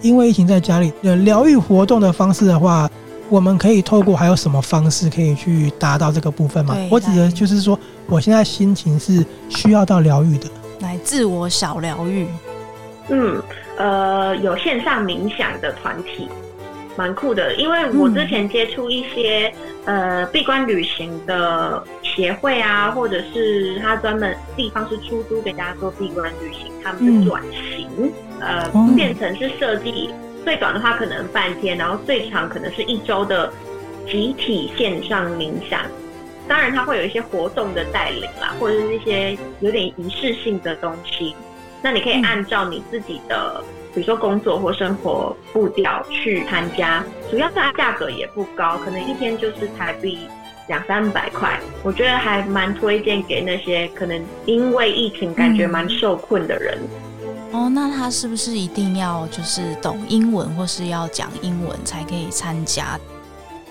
因为疫情在家里的疗愈活动的方式的话，我们可以透过还有什么方式可以去达到这个部分吗？我指的就是说，我现在心情是需要到疗愈的，来自我小疗愈。嗯，呃，有线上冥想的团体，蛮酷的。因为我之前接触一些、嗯、呃闭关旅行的协会啊，或者是他专门地方是出租给大家做闭关旅行，他们是转型。嗯呃，变成是设计最短的话可能半天，然后最长可能是一周的集体线上冥想。当然，他会有一些活动的带领啦，或者是一些有点仪式性的东西。那你可以按照你自己的，比如说工作或生活步调去参加。主要是它价格也不高，可能一天就是台币两三百块。我觉得还蛮推荐给那些可能因为疫情感觉蛮受困的人。哦，那他是不是一定要就是懂英文，或是要讲英文才可以参加？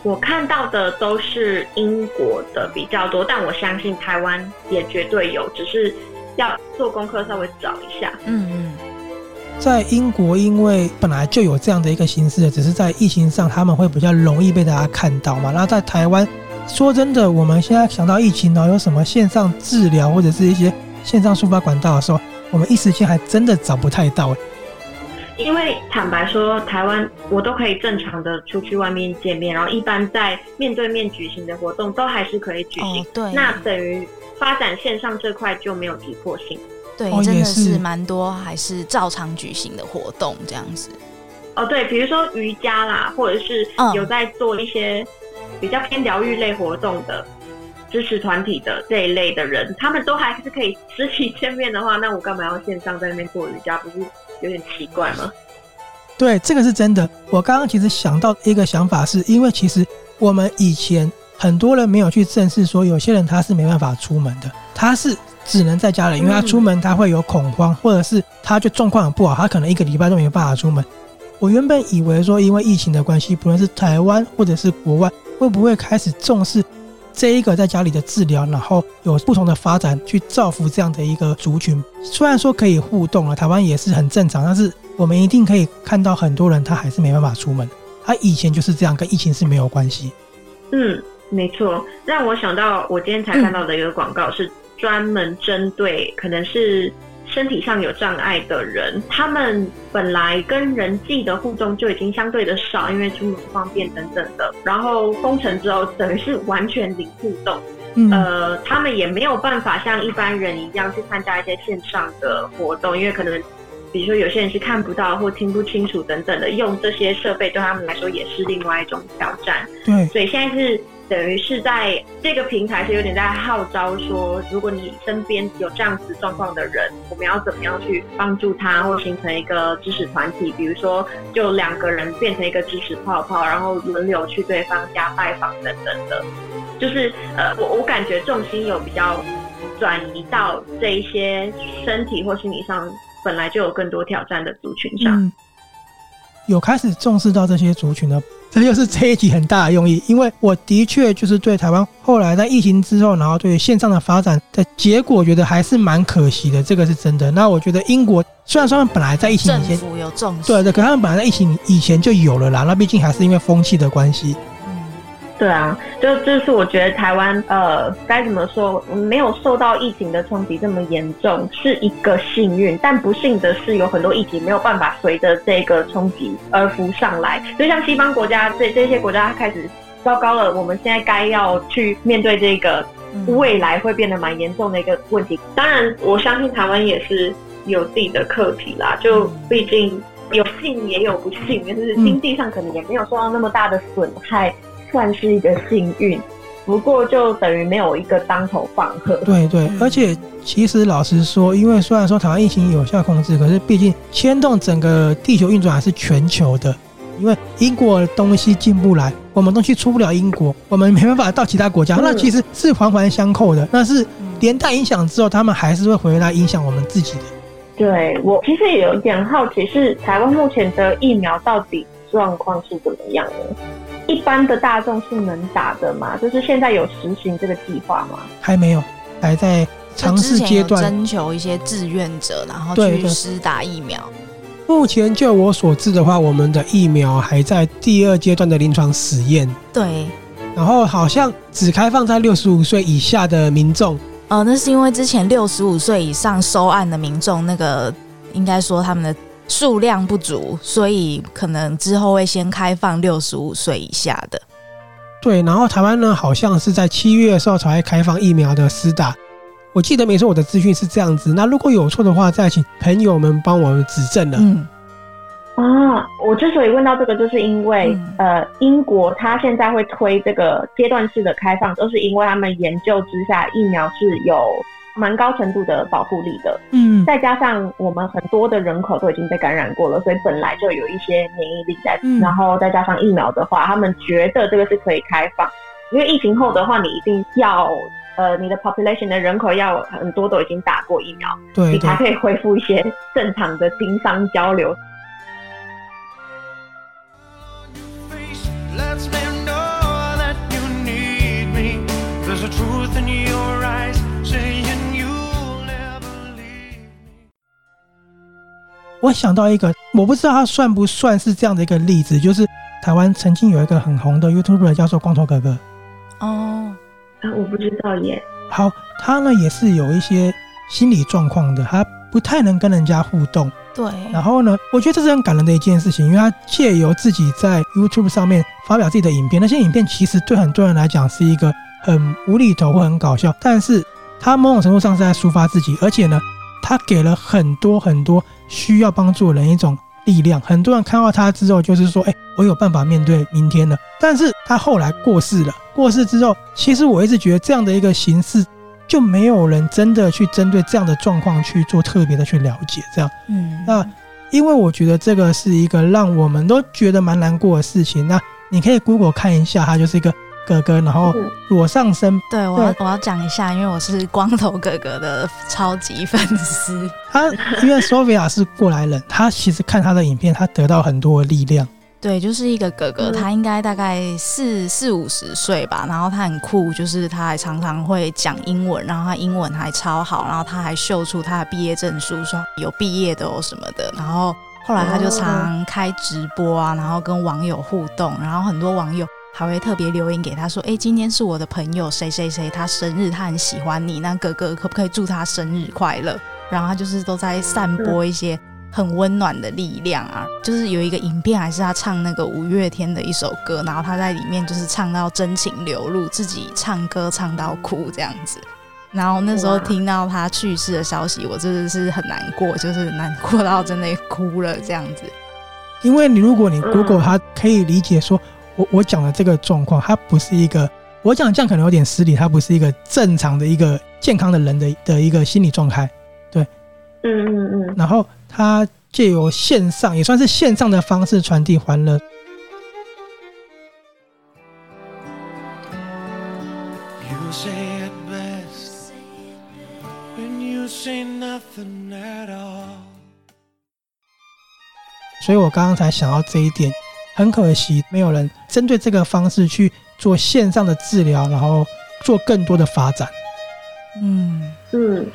我看到的都是英国的比较多，但我相信台湾也绝对有，只是要做功课稍微找一下。嗯嗯，在英国，因为本来就有这样的一个形式，只是在疫情上他们会比较容易被大家看到嘛。那在台湾，说真的，我们现在想到疫情呢，有什么线上治疗或者是一些线上抒发管道的时候。我们一时间还真的找不太到，因为坦白说，台湾我都可以正常的出去外面见面，然后一般在面对面举行的活动都还是可以举行。哦、对，那等于发展线上这块就没有急迫性。对，真的是蛮多还是照常举行的活动这样子。哦，对，比如说瑜伽啦，或者是有在做一些比较偏疗愈类活动的。支持团体的这一类的人，他们都还是可以实体见面的话，那我干嘛要线上在那边做瑜伽？不是有点奇怪吗？对，这个是真的。我刚刚其实想到一个想法是，是因为其实我们以前很多人没有去正视，说有些人他是没办法出门的，他是只能在家里，因为他出门他会有恐慌，或者是他就状况很不好，他可能一个礼拜都没有办法出门。我原本以为说，因为疫情的关系，不论是台湾或者是国外，会不会开始重视？这一个在家里的治疗，然后有不同的发展去造福这样的一个族群。虽然说可以互动了，台湾也是很正常，但是我们一定可以看到很多人他还是没办法出门。他以前就是这样，跟疫情是没有关系。嗯，没错。让我想到我今天才看到的一个广告，是专门针对可能是。身体上有障碍的人，他们本来跟人际的互动就已经相对的少，因为出门不方便等等的。然后封城之后，等于是完全零互动。嗯，呃，他们也没有办法像一般人一样去参加一些线上的活动，因为可能，比如说有些人是看不到或听不清楚等等的，用这些设备对他们来说也是另外一种挑战。对，所以现在是。等于是在这个平台是有点在号召说，如果你身边有这样子状况的人，我们要怎么样去帮助他，或形成一个支持团体？比如说，就两个人变成一个支持泡泡，然后轮流去对方家拜访等等的。就是呃，我我感觉重心有比较转移到这一些身体或心理上本来就有更多挑战的族群上，有开始重视到这些族群的。这就是这一集很大的用意，因为我的确就是对台湾后来在疫情之后，然后对线上的发展的结果，觉得还是蛮可惜的，这个是真的。那我觉得英国虽然说他们本来在疫情以前有重视，对对，可他们本来在疫情以前就有了啦，那毕竟还是因为风气的关系。对啊，就就是我觉得台湾呃该怎么说，没有受到疫情的冲击这么严重是一个幸运，但不幸的是有很多议题没有办法随着这个冲击而浮上来。就像西方国家这这些国家开始糟糕了，我们现在该要去面对这个未来会变得蛮严重的一个问题。当然，我相信台湾也是有自己的课题啦，就毕竟有幸也有不幸，就是经济上可能也没有受到那么大的损害。算是一个幸运，不过就等于没有一个当头棒喝。对对，而且其实老实说，因为虽然说台湾疫情有效控制，可是毕竟牵动整个地球运转还是全球的。因为英国东西进不来，我们东西出不了英国，我们没办法到其他国家，那其实是环环相扣的。那是连带影响之后，他们还是会回来影响我们自己的。对，我其实也有一点好奇，是台湾目前的疫苗到底状况是怎么样的？一般的大众是能打的吗？就是现在有实行这个计划吗？还没有，还在尝试阶段，征求一些志愿者，然后去施打疫苗。目前就我所知的话，我们的疫苗还在第二阶段的临床实验。对，然后好像只开放在六十五岁以下的民众。哦，那是因为之前六十五岁以上收案的民众，那个应该说他们的。数量不足，所以可能之后会先开放六十五岁以下的。对，然后台湾呢，好像是在七月的时候才会开放疫苗的施打。我记得没错，我的资讯是这样子。那如果有错的话，再请朋友们帮我们指正了。嗯。啊，我之所以问到这个，就是因为、嗯、呃，英国它现在会推这个阶段式的开放，都是因为他们研究之下疫苗是有。蛮高程度的保护力的，嗯，再加上我们很多的人口都已经被感染过了，所以本来就有一些免疫力在，嗯，然后再加上疫苗的话，他们觉得这个是可以开放，因为疫情后的话，你一定要，呃，你的 population 的人口要很多都已经打过疫苗，对，你才可以恢复一些正常的经商交流。我想到一个，我不知道他算不算是这样的一个例子，就是台湾曾经有一个很红的 YouTuber 叫做光头哥哥。哦，啊，我不知道耶。好，他呢也是有一些心理状况的，他不太能跟人家互动。对。然后呢，我觉得这是很感人的一件事情，因为他借由自己在 YouTube 上面发表自己的影片，那些影片其实对很多人来讲是一个很无厘头或很搞笑，但是他某种程度上是在抒发自己，而且呢。他给了很多很多需要帮助的人一种力量。很多人看到他之后，就是说：“哎，我有办法面对明天了。”但是他后来过世了。过世之后，其实我一直觉得这样的一个形式，就没有人真的去针对这样的状况去做特别的去了解。这样，嗯，那因为我觉得这个是一个让我们都觉得蛮难过的事情。那你可以 Google 看一下，他就是一个。哥哥，然后裸上身。对，我要我要讲一下，因为我是光头哥哥的超级粉丝。他因为 Sophia 是过来人，他其实看他的影片，他得到很多的力量。对，就是一个哥哥，他应该大概四四五十岁吧，然后他很酷，就是他还常常会讲英文，然后他英文还超好，然后他还秀出他的毕业证书，说有毕业的哦什么的。然后后来他就常开直播啊，然后跟网友互动，然后很多网友还会特别留言给他说：“哎，今天是我的朋友谁谁谁，他生日，他很喜欢你，那哥哥可不可以祝他生日快乐？”然后他就是都在散播一些。很温暖的力量啊，就是有一个影片，还是他唱那个五月天的一首歌，然后他在里面就是唱到真情流露，自己唱歌唱到哭这样子。然后那时候听到他去世的消息，我真的是很难过，就是难过到真的哭了这样子。因为你如果你 Google，他可以理解说，我我讲的这个状况，它不是一个，我讲这样可能有点失礼，它不是一个正常的一个健康的人的的一个心理状态，对，嗯嗯嗯，然后。他借由线上，也算是线上的方式传递欢乐。所以我刚刚才想到这一点，很可惜没有人针对这个方式去做线上的治疗，然后做更多的发展。嗯嗯。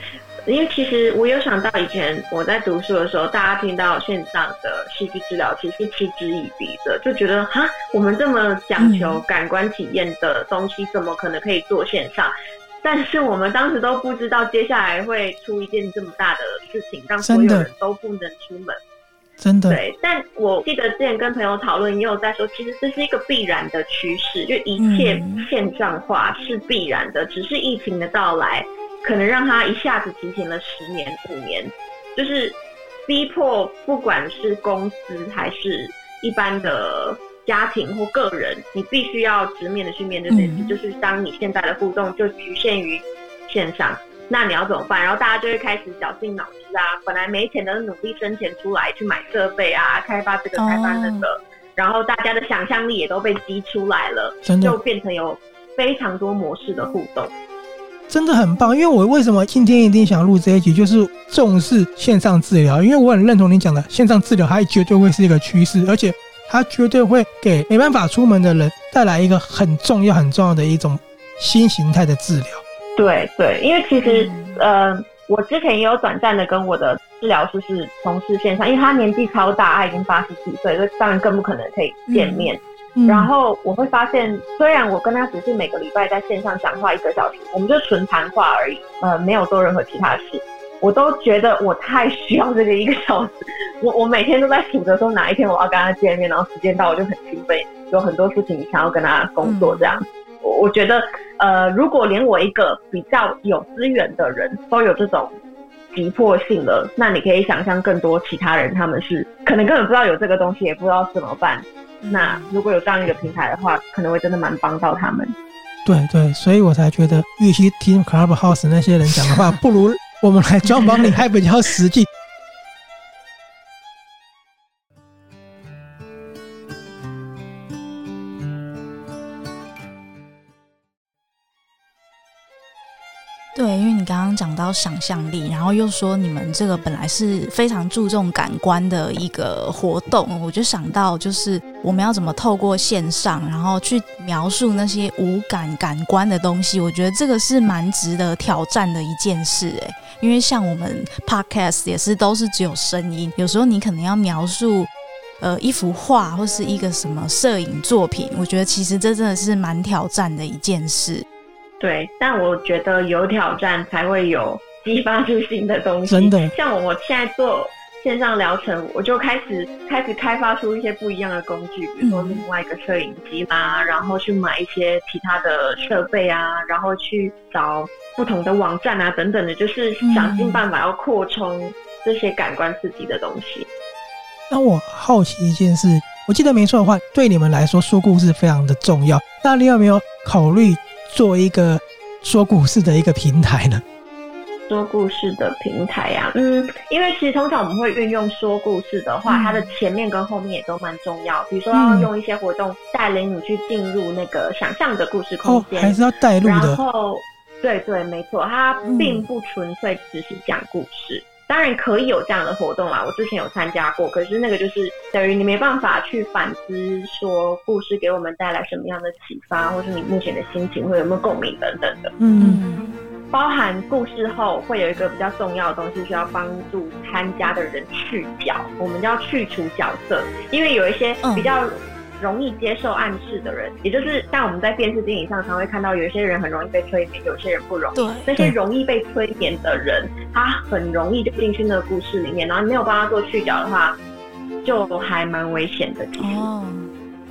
因为其实我有想到以前我在读书的时候，大家听到线上的戏剧治疗，其实是嗤之以鼻的，就觉得哈，我们这么讲求感官体验的东西，怎么可能可以做线上？但是我们当时都不知道接下来会出一件这么大的事情，让所有人都不能出门。真的。对，但我记得之前跟朋友讨论，也有在说，其实这是一个必然的趋势，就一切线上化是必然的，只是疫情的到来。可能让他一下子提前了十年、五年，就是逼迫，不管是公司还是一般的家庭或个人，你必须要直面的去面对这件事。嗯、就是当你现在的互动就局限于线上，那你要怎么办？然后大家就会开始绞尽脑汁啊，本来没钱的努力生钱出来去买设备啊，开发这个开发那个，哦、然后大家的想象力也都被激出来了，真的就变成有非常多模式的互动。真的很棒，因为我为什么今天一定想录这一集，就是重视线上治疗，因为我很认同你讲的，线上治疗它绝对会是一个趋势，而且它绝对会给没办法出门的人带来一个很重要、很重要的一种新形态的治疗。对对，因为其实呃，我之前也有短暂的跟我的治疗师是从事线上，因为他年纪超大，他已经八十几岁，所以当然更不可能可以见面。嗯然后我会发现，虽然我跟他只是每个礼拜在线上讲话一个小时，我们就纯谈话而已，呃，没有做任何其他事，我都觉得我太需要这个一个小时。我我每天都在数着说哪一天我要跟他见面，然后时间到我就很兴奋，有很多事情想要跟他工作这样。我我觉得，呃，如果连我一个比较有资源的人都有这种急迫性了，那你可以想象更多其他人他们是可能根本不知道有这个东西，也不知道怎么办。那如果有这样一个平台的话，可能会真的蛮帮到他们。对对，所以我才觉得，与其听 Clubhouse 那些人讲的话，不如我们来专访你，还比较实际。到想象力，然后又说你们这个本来是非常注重感官的一个活动，我就想到就是我们要怎么透过线上，然后去描述那些无感感官的东西。我觉得这个是蛮值得挑战的一件事，诶，因为像我们 Podcast 也是都是只有声音，有时候你可能要描述呃一幅画或是一个什么摄影作品，我觉得其实这真的是蛮挑战的一件事。对，但我觉得有挑战才会有激发出新的东西。真的，像我我现在做线上疗程，我就开始开始开发出一些不一样的工具，比如说另外一个摄影机啦，然后去买一些其他的设备啊，然后去找不同的网站啊等等的，就是想尽办法要扩充这些感官刺激的东西。那我好奇一件事，我记得没错的话，对你们来说说故事非常的重要。那你有没有考虑？做一个说故事的一个平台呢？说故事的平台呀、啊，嗯，因为其实通常我们会运用说故事的话，嗯、它的前面跟后面也都蛮重要。比如说要用一些活动带领你去进入那个想象的故事空间，哦，还是要带入的。然后，对对，没错，它并不纯粹只是讲故事。嗯当然可以有这样的活动啦，我之前有参加过，可是那个就是等于你没办法去反思说故事给我们带来什么样的启发，或是你目前的心情会有没有共鸣等等的。嗯，包含故事后会有一个比较重要的东西，需要帮助参加的人去角，我们要去除角色，因为有一些比较。容易接受暗示的人，也就是像我们在电视电影上常会看到，有些人很容易被催眠，有些人不容易。对，那些容易被催眠的人，他很容易就进去那个故事里面，然后你没有帮他做去角的话，就还蛮危险的。哦，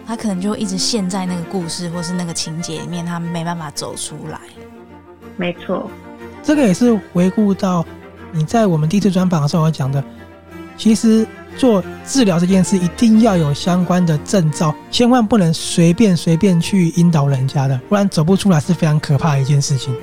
他可能就一直陷在那个故事或是那个情节里面，他没办法走出来。没错，这个也是回顾到你在我们第一次专访的时候讲的，其实。做治疗这件事一定要有相关的证照，千万不能随便随便去引导人家的，不然走不出来是非常可怕的一件事情。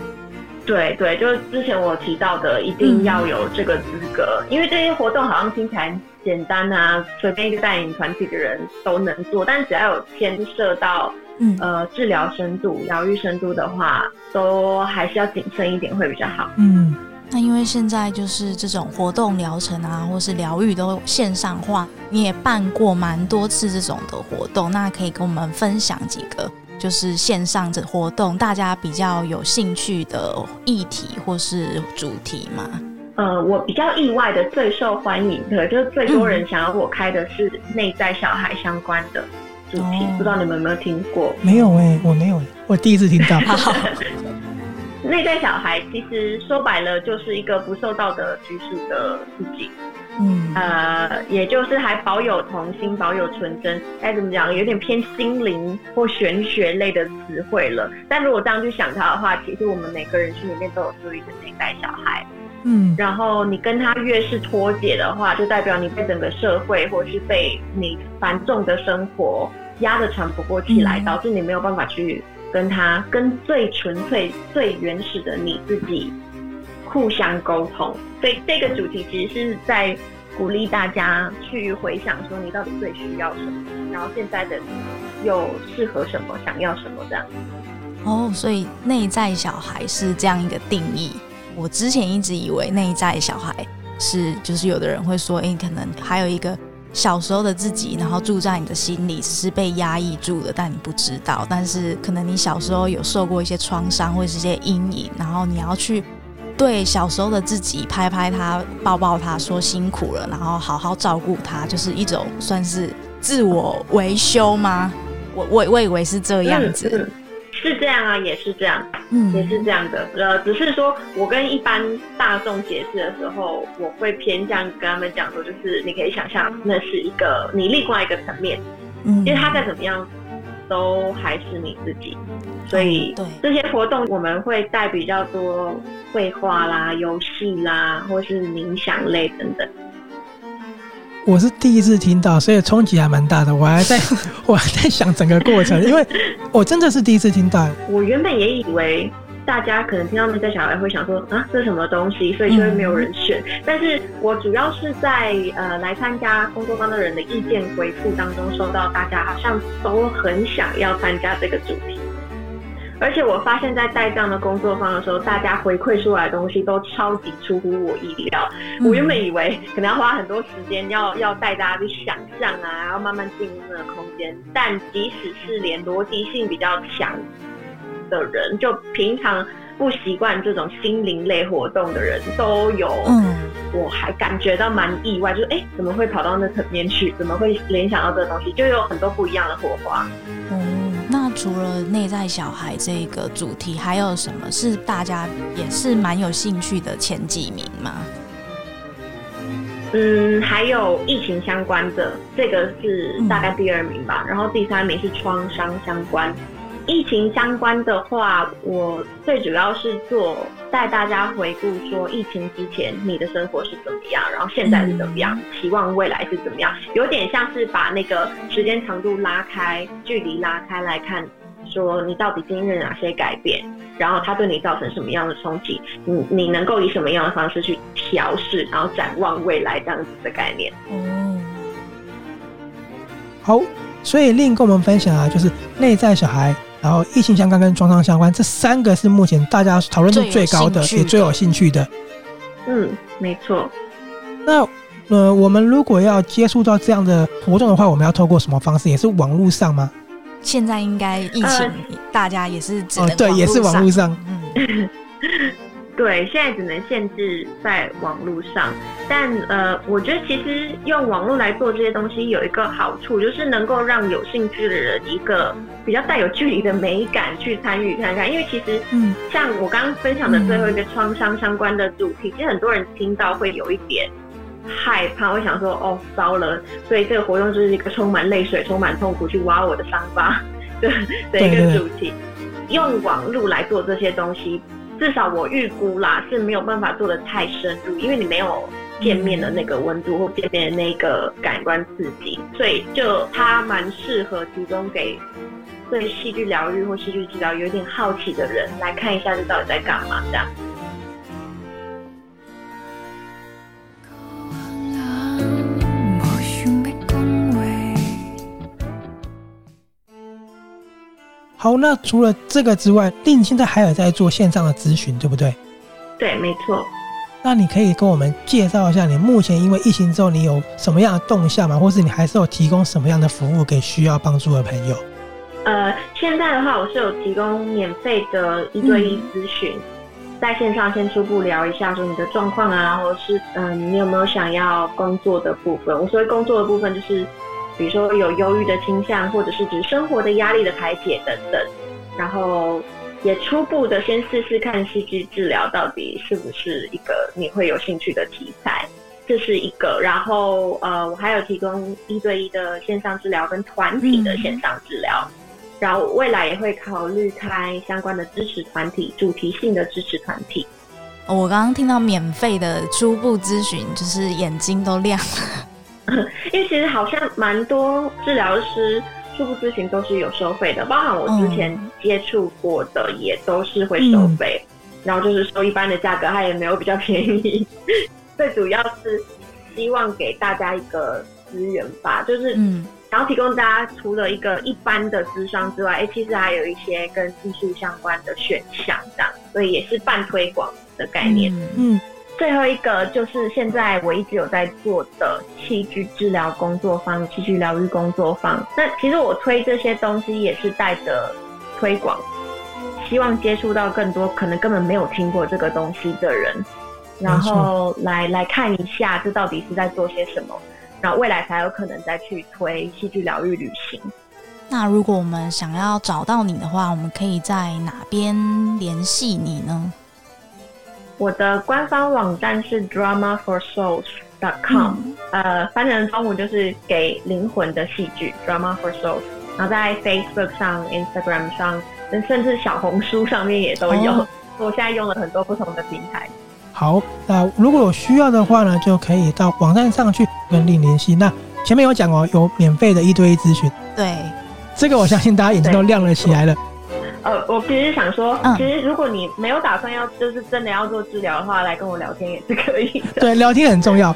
对对，就是之前我提到的，一定要有这个资格，嗯、因为这些活动好像听起来简单啊，随便一个带领团体的人都能做，但只要有牵涉到嗯呃治疗深度、疗愈深度的话，都还是要谨慎一点会比较好。嗯。那因为现在就是这种活动疗程啊，或是疗愈都线上化，你也办过蛮多次这种的活动，那可以跟我们分享几个就是线上这活动大家比较有兴趣的议题或是主题吗？呃，我比较意外的最受欢迎的，就是最多人想要我开的是内在小孩相关的主题，嗯、不知道你们有没有听过？没有哎、欸，我没有，我第一次听到。内在小孩其实说白了就是一个不受道德拘束的自己，嗯，呃，也就是还保有童心、保有纯真，该怎么讲？有点偏心灵或玄学类的词汇了。但如果这样去想它的话，其实我们每个人心里面都有住一个内在小孩，嗯，然后你跟他越是脱节的话，就代表你被整个社会或是被你繁重的生活压得喘不过气来，导致你没有办法去。跟他跟最纯粹、最原始的你自己互相沟通，所以这个主题其实是在鼓励大家去回想说，你到底最需要什么，然后现在的你又适合什么，想要什么这样。哦，所以内在小孩是这样一个定义。我之前一直以为内在小孩是，就是有的人会说，诶，可能还有一个。小时候的自己，然后住在你的心里，只是被压抑住的，但你不知道。但是可能你小时候有受过一些创伤，或者是一些阴影，然后你要去对小时候的自己拍拍他、抱抱他，说辛苦了，然后好好照顾他，就是一种算是自我维修吗？我我我以为是这样子。是这样啊，也是这样，嗯，也是这样的。呃，只是说我跟一般大众解释的时候，我会偏向跟他们讲说，就是你可以想象，那是一个你另外一个层面，嗯，因为他再怎么样，都还是你自己。所以，对这些活动，我们会带比较多绘画啦、游戏啦，或是冥想类等等。我是第一次听到，所以冲击还蛮大的。我还在，我还在想整个过程，因为我真的是第一次听到。我原本也以为大家可能听到内在小孩会想说啊，这是什么东西，所以就会没有人选。嗯、但是我主要是在呃来参加工作坊的人的意见回复当中，收到大家好像都很想要参加这个主题。而且我发现，在带这样的工作坊的时候，大家回馈出来的东西都超级出乎我意料。我原本以为可能要花很多时间，要要带大家去想象啊，然后慢慢进入那个空间。但即使是连逻辑性比较强的人，就平常不习惯这种心灵类活动的人，都有。嗯，我还感觉到蛮意外，就是哎、欸，怎么会跑到那层面去？怎么会联想到这个东西？就有很多不一样的火花。嗯。那除了内在小孩这个主题，还有什么是大家也是蛮有兴趣的前几名吗？嗯，还有疫情相关的，这个是大概第二名吧。嗯、然后第三名是创伤相关。疫情相关的话，我最主要是做带大家回顾说，疫情之前你的生活是怎么样，然后现在是怎么样，嗯、期望未来是怎么样，有点像是把那个时间长度拉开，距离拉开来看，说你到底经历了哪些改变，然后它对你造成什么样的冲击，你你能够以什么样的方式去调试，然后展望未来这样子的概念。嗯，好，所以另跟我们分享啊，就是内在小孩。然后，疫情相关跟创伤相关，这三个是目前大家讨论度最高的，也最有兴趣的。嗯，没错。那呃，我们如果要接触到这样的活动的话，我们要透过什么方式？也是网络上吗？现在应该疫情，呃、大家也是只能哦，对，也是网络上。嗯，对，现在只能限制在网络上。但呃，我觉得其实用网络来做这些东西有一个好处，就是能够让有兴趣的人一个比较带有距离的美感去参与看看。因为其实，嗯，像我刚刚分享的最后一个创伤相关的主题，嗯、其实很多人听到会有一点。害怕，会想说哦，糟了，所以这个活动就是一个充满泪水、充满痛苦去挖我的伤疤的 的一个主题。用网络来做这些东西，至少我预估啦是没有办法做的太深入，因为你没有见面的那个温度或见面的那个感官刺激，所以就它蛮适合提供给对戏剧疗愈或戏剧治疗有点好奇的人来看一下，这到底在干嘛这样。好，那除了这个之外，令现在还有在做线上的咨询，对不对？对，没错。那你可以跟我们介绍一下，你目前因为疫情之后，你有什么样的动向吗？或是你还是有提供什么样的服务给需要帮助的朋友？呃，现在的话，我是有提供免费的一对一咨询，嗯、在线上先初步聊一下说你的状况啊，或者是嗯、呃，你有没有想要工作的部分？我所谓工作的部分就是。比如说有忧郁的倾向，或者是指生活的压力的排解等等，然后也初步的先试试看戏剧治疗到底是不是一个你会有兴趣的题材，这是一个。然后呃，我还有提供一对一的线上治疗跟团体的线上治疗，然后未来也会考虑开相关的支持团体，主题性的支持团体。我刚刚听到免费的初步咨询，就是眼睛都亮了。因为其实好像蛮多治疗师初步咨询都是有收费的，包含我之前接触过的也都是会收费，嗯、然后就是收一般的价格，它也没有比较便宜。最主要是希望给大家一个资源吧，就是嗯，然后提供大家除了一个一般的咨商之外，哎，其实还有一些跟艺术相关的选项，这样，所以也是半推广的概念，嗯。嗯最后一个就是现在我一直有在做的器具治疗工作坊、器具疗愈工作坊。那其实我推这些东西也是带着推广，希望接触到更多可能根本没有听过这个东西的人，然后来来看一下这到底是在做些什么，然后未来才有可能再去推戏剧疗愈旅行。那如果我们想要找到你的话，我们可以在哪边联系你呢？我的官方网站是 dramaforsouls.com，、嗯、呃，翻成中文就是给灵魂的戏剧 drama for souls。然后在 Facebook 上、Instagram 上，甚至小红书上面也都有。哦、我现在用了很多不同的平台。好，那如果有需要的话呢，就可以到网站上去跟令联系。那前面有讲哦，有免费的一对一咨询。对，这个我相信大家眼睛都亮了起来了。呃，我其实想说，其实如果你没有打算要，就是真的要做治疗的话，来跟我聊天也是可以的。对，聊天很重要。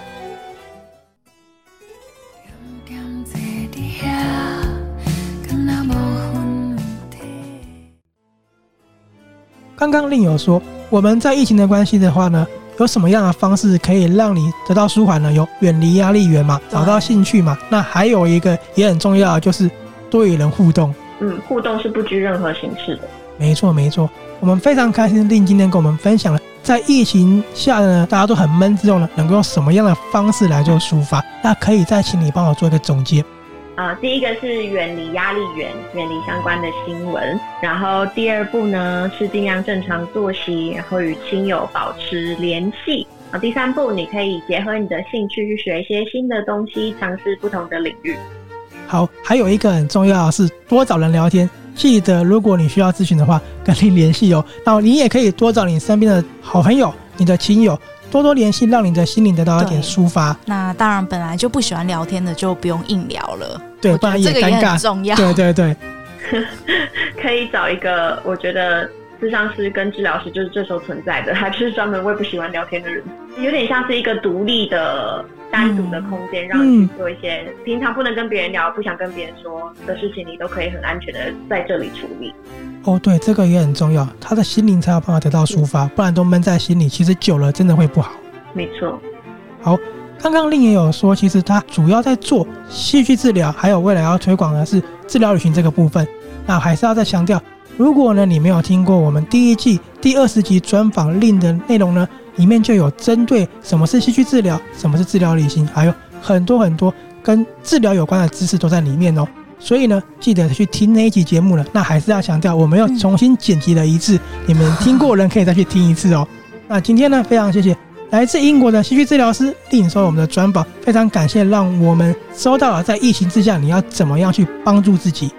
刚刚另有说，我们在疫情的关系的话呢，有什么样的方式可以让你得到舒缓呢？有远离压力源嘛，找到兴趣嘛。那还有一个也很重要，就是多与人互动。嗯，互动是不拘任何形式的。没错，没错。我们非常开心，令今天跟我们分享了在疫情下呢，大家都很闷之后呢，能够用什么样的方式来做抒发？那可以再请你帮我做一个总结。啊、呃，第一个是远离压力源，远离相关的新闻。然后第二步呢是尽量正常作息，然后与亲友保持联系。啊，第三步你可以结合你的兴趣去学一些新的东西，尝试不同的领域。好，还有一个很重要的是多找人聊天。记得，如果你需要咨询的话，赶紧联系哦。那你也可以多找你身边的好朋友、你的亲友多多联系，让你的心灵得到一点抒发。那当然，本来就不喜欢聊天的就不用硬聊了。对，不然也尴尬。这个也很重要。对对对，可以找一个，我觉得。智商师跟治疗师就是这时候存在的，他就是专门为不喜欢聊天的人，有点像是一个独立的、单独的空间，让你去做一些平常不能跟别人聊、不想跟别人说的事情，你都可以很安全的在这里处理。哦，对，这个也很重要，他的心灵才有办法得到抒发，不然都闷在心里，其实久了真的会不好。没错。好，刚刚令也有说，其实他主要在做戏剧治疗，还有未来要推广的是治疗旅行这个部分。那还是要再强调，如果呢你没有听过我们第一季第二十集专访令的内容呢，里面就有针对什么是戏剧治疗，什么是治疗旅行，还有很多很多跟治疗有关的知识都在里面哦。所以呢，记得去听那一集节目了。那还是要强调，我们又重新剪辑了一次，你们听过人可以再去听一次哦。那今天呢，非常谢谢来自英国的戏剧治疗师令收我们的专访，非常感谢，让我们收到了在疫情之下你要怎么样去帮助自己。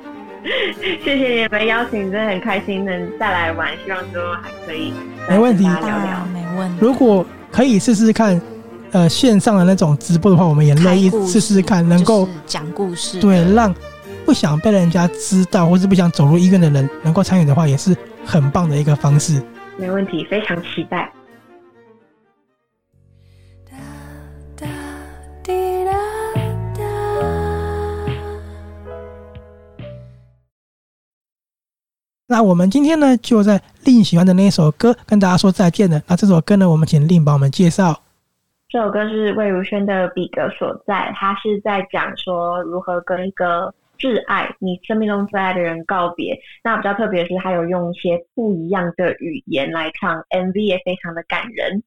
谢谢你们邀请，真的很开心能再来玩，希望之后还可以没问题聊聊，没问题。如果可以试试看，呃，线上的那种直播的话，我们也乐意试试看，能够讲故事，对，让。不想被人家知道，或是不想走入医院的人，能够参与的话，也是很棒的一个方式。没问题，非常期待。那我们今天呢，就在令喜欢的那一首歌跟大家说再见了。那这首歌呢，我们请令帮我们介绍。这首歌是魏如萱的《彼格所在》，他是在讲说如何跟一个。挚爱你生命中最爱的人告别，那比较特别的是，他有用一些不一样的语言来唱，MV 也非常的感人。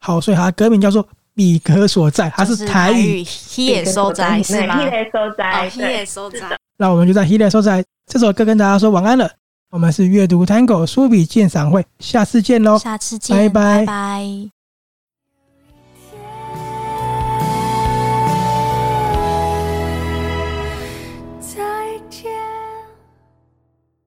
好，所以它的歌名叫做《彼格所在》，它是台语，He 所在是吗？He 所在，He 所在。那我们就在 He 所在这首歌跟大家说晚安了。我们是阅读 Tango 书笔鉴赏会，下次见喽！下次见，拜拜。拜拜。